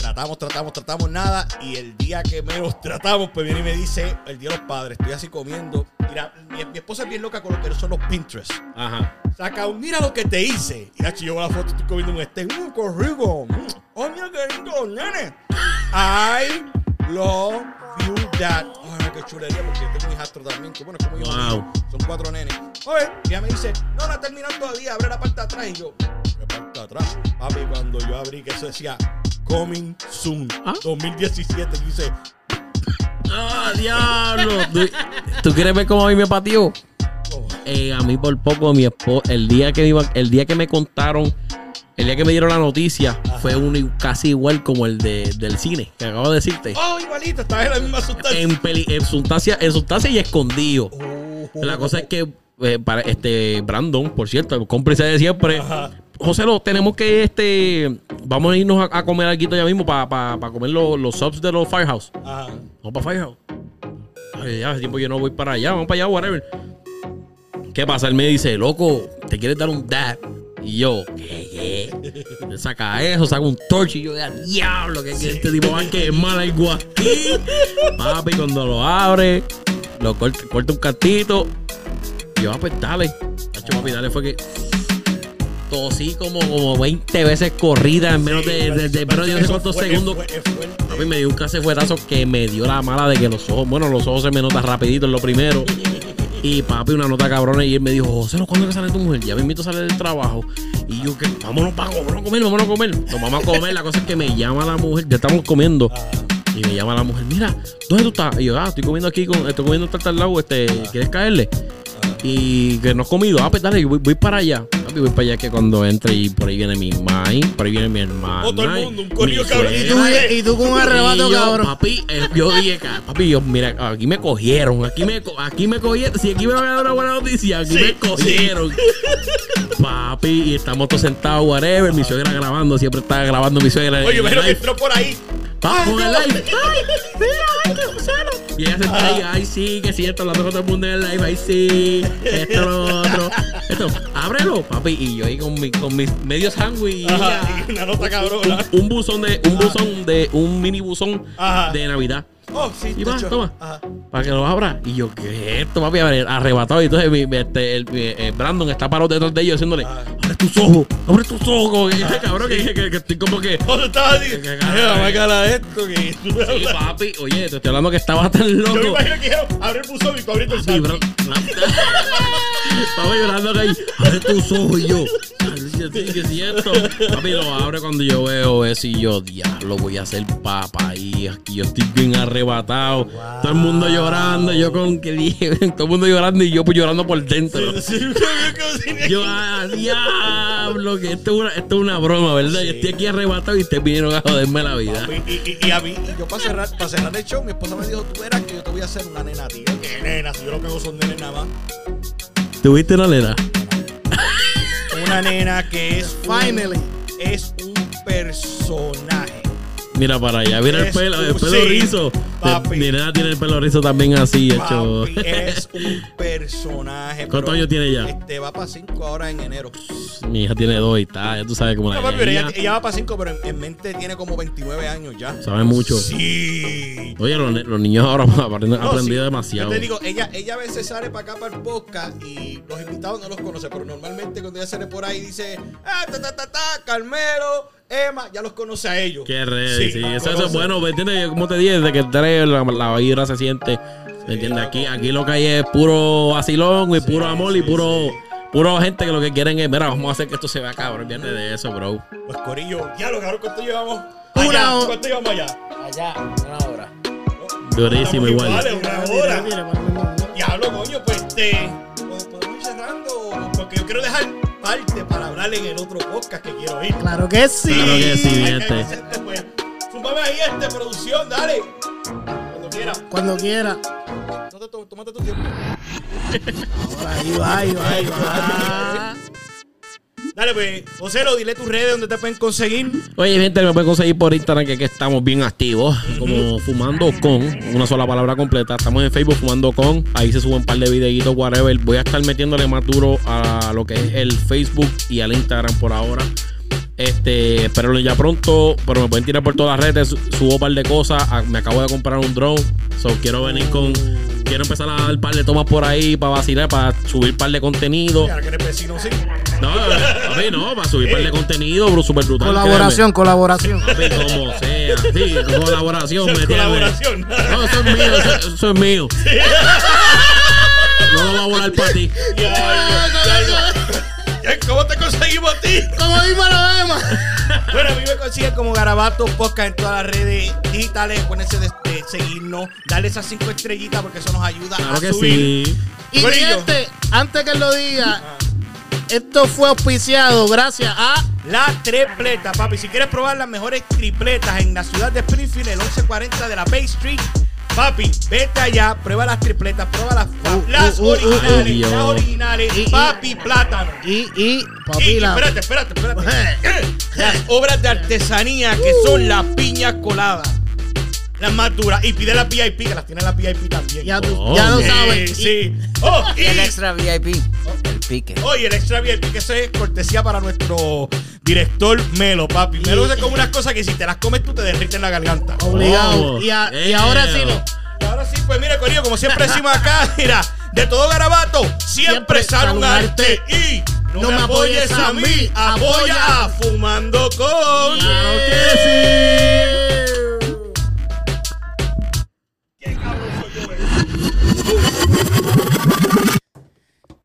Tratamos, tratamos, tratamos nada. Y el día que menos tratamos, pues viene y me dice, el día de los padres, estoy así comiendo. Mira, mi, mi esposa es bien loca con lo que son los Pinterest. Ajá. Saca un, mira lo que te hice. Y hacho, yo veo la foto, estoy comiendo un steak. ¡Mmm, qué rico! ¡Oh, mira qué lindo, nene! I love you, dad. Ay, qué chulería, porque yo tengo un hijastro también. Que bueno, es como yo. Wow. Son cuatro nenes. Oye, ella me dice, no, no terminando todavía, abre la parte de atrás. Y yo, ¿qué parte de atrás? Papi, cuando yo abrí, que eso decía, coming soon, ¿Ah? 2017. Y dice, ¡Ah, diablo! ¿Tú, tú quieres ver cómo a mí me pateó? oh, Eh, a mí por poco, mi esposa, el día que me iba, el día que me contaron, el día que me dieron la noticia, fue uno casi igual como el de, del cine, que acabo de decirte. oh, igualito, estaba en la misma sustancia. En, peli, en, sustancia, en sustancia y escondido. Oh, La cosa es que eh, para este Brandon, por cierto, el cómplice de siempre. Ajá. José, lo tenemos que este. Vamos a irnos a, a comer algo ya mismo para comer los, los subs de los Firehouse. Ajá. Vamos para Firehouse. Ay, ya hace tiempo yo no voy para allá. Vamos para allá, whatever. ¿Qué pasa? Él me dice, loco, ¿te quieres dar un dab? Y yo, ¿qué? qué? Saca eso, saca un torch y yo, "Ya, diablo, que, que este tipo va a quemar algo aquí. Papi, cuando lo abre, lo corta, corta un cantito. Y yo, ah, pues dale. Hacho, papi, dale, fue que tosí como, como 20 veces corrida en menos de, de, de- menos de no sé cuántos fue- segundos. fue-. Papi me dio un casefuetazo que me dio la mala de que los ojos, bueno, los ojos se me notan rapidito en lo primero. Y papi, una nota cabrona. Y él me dijo, José, ¿cuándo que sale tu mujer? Ya me invito a salir del trabajo. Y yo, que vámonos para vámonos a comer, vámonos a comer. Nos vamos a comer. La cosa es que me llama la mujer, ya estamos comiendo. Y me llama la mujer, mira, ¿dónde tú estás? Y yo, ah, estoy comiendo aquí, con, estoy comiendo tal tal lado, este, ¿quieres caerle? Y que no has comido, ah, pues dale, voy, voy para allá. Papi, voy para allá que cuando entre y por ahí viene mi mai, por ahí viene mi hermana. Oh, todo el mundo, un corillo cabrón. Y tú, y tú con un arrebato, yo, cabrón. Papi, eh, yo dije, papi, yo, mira, aquí me cogieron, aquí me, co- aquí me cogieron. Si aquí me van a dar una buena noticia, aquí Sí, me cogieron. Papi, y estamos todos sentados, whatever. Mi suegra grabando, siempre está grabando mi suegra. Oye, imagino que entró por ahí. Ay, con el no. live. Ay, mira, ay, qué. Y ella se ahí, ay, sí, que cierto, hablando con todo el mundo en el live, ay, sí, esto, lo otro. Esto, ábrelo, papi. Y yo ahí con, mi, con mis medios sándwich. una nota cabrona. un, un buzón de, un buzón de, un mini buzón Ajá. de Navidad. Oh, sí, Y va, toma. Ajá. Para que lo abra. Y yo, ¿qué es esto, papi? A ver, arrebatado. Y entonces mi, este, el, eh, Brandon está parado detrás de ellos haciéndole. Ah. Abre tus ojos, abre tus ojos. Como que, cabrón, que, que- que estoy como que. Cuando estaba así, Que- que- "Eh, vamos a calar esto que Sí, hablas". papi, oye, te estoy hablando que estaba tan Yo me loco. imagino que dijeron, abre el buzón y tú abriste bro. saco. Estaba llorando que ahí. Abre tus ojos y yo. "Ay, sí, sí, ¿Qué es cierto? Papi lo abre cuando yo veo eso y yo, diablo, voy a ser papa. Y aquí yo estoy bien arrebatado. Todo el mundo llorando. Yo con que dije, todo el mundo llorando y yo pues llorando por dentro. Sí, yo sí. Ah, diablo, que esto es una, esto es una broma, ¿verdad? Yo estoy aquí arrebatado y ustedes vinieron a joderme la vida. Y, y, y a mí, y yo para cerrar, para cerrar el show, mi esposa me dijo, tú verás que yo te voy a hacer una nena, tío. ¿Qué nena? Si yo lo que hago son nenes nada más. ¿Tuviste una nena? Una nena que es Finally. es un personaje. Mira para allá, mira el pelo, el pelo sí, rizo. papi. Mi nena tiene el pelo rizo también así, hecho. Papi, es un personaje. ¿Cuántos años tiene ella? Este va para 5 ahora en enero. Mi hija tiene dos y está, ya tú sabes cómo la No, papi, ella, ella, va para 5, pero en, en mente tiene como 29 años ya. sabe mucho. Sí. Oye, los, niños ahora han No, aprendido sí. demasiado. Yo te digo, ella, ella a veces sale para acá para el podcast y los invitados no los conoce, pero normalmente cuando ella sale por ahí dice, ah, ta, ta, ta, ta, Carmelo, Emma, ya los conoce a ellos. Qué ready, sí. Eso, eso es bueno, ¿me entiendes? Como te dije, desde que entré, la, la vibra se siente. ¿Me entiendes? Aquí, aquí lo que hay es puro vacilón y puro amor y puro, puro gente que lo que quieren es, mira, vamos a hacer que esto se vea cabrón. Viene de eso, bro. Pues Corillo, ya lo cabrón, ¿cuánto llevamos? Una Allá, hora. ¿Cuánto llevamos allá? Allá, una hora. Durísimo igual. iguales, una hora. Diablo, coño, pues este. pues, Podemos ir cerrando. Porque yo quiero dejar parte para hablar en el otro podcast que quiero ir. Claro que sí. Claro que sí, Hay mi gente. pues. Súmame ahí este, producción, dale. Cuando quieras. Cuando quiera. Tómate tu, tómate tu tiempo. Ahora ahí va, ahí va, ahí va. Dale, pues, Joselo, dile tus redes donde te pueden conseguir. Oye, gente, me pueden conseguir por Instagram que aquí estamos bien activos, como Fumando Con, una sola palabra completa. Estamos en Facebook Fumando Con, ahí se suben un par de videitos, whatever. Voy a estar metiéndole más duro a lo que es el Facebook y al Instagram por ahora. Este, espero ya pronto, pero me pueden tirar por todas las redes. su- Subo un par de cosas. Ah, Me acabo de comprar un drone, so quiero venir con. Quiero empezar a dar un par de tomas por ahí para vacilar, para subir un par de contenido. Ya que eres vecino, sí. No, a mí no, para subir un par de contenido, bro, súper brutal. Colaboración, colaboración. Papi, como sea. Sí, colaboración, ¿me? Colaboración. No, eso es mío, eso, eso es mío. No lo va a volar para ti. Ya, ya. ¿Cómo te conseguimos a ti? Como dímelo, Emma. Bueno, a mí me consiguen como Garabato Podcast en todas las redes digitales. Acuérdense de, de seguirnos, darle esas cinco estrellitas porque eso nos ayuda Claro a que subir. sí. Y gente, antes que lo diga, esto fue auspiciado gracias a La tripleta, papi. Si quieres probar las mejores tripletas en la ciudad de Springfield, el 1140 de la Bay Street, papi, vete allá, prueba las tripletas, prueba las, Uh, las uh, uh, originales, uh, las originales, Y- y- papi, plátano. y, y Y, papi, la- espérate, espérate, espérate. Las obras de artesanía que son las piñas coladas. Las más duras. Y pide las VIP, que las tiene las VIP también. ya, tú- Oh, ya lo sí, sabes. Sí, sí. Oh, y, Y el extra VIP, el pique. oh, y el extra VIP, que eso es cortesía para nuestro director Melo, papi. Melo hace como unas cosas que si te las comes tú te derrites en la garganta. Obligado. Oh, y, a- y damn. ahora sí no. Y ahora sí, pues mire, Corillo, como siempre decimos acá, mira, de todo garabato, siempre, Siempre sale un arte. Y no, me apoyes a mí, apoya a Fumando con. Claro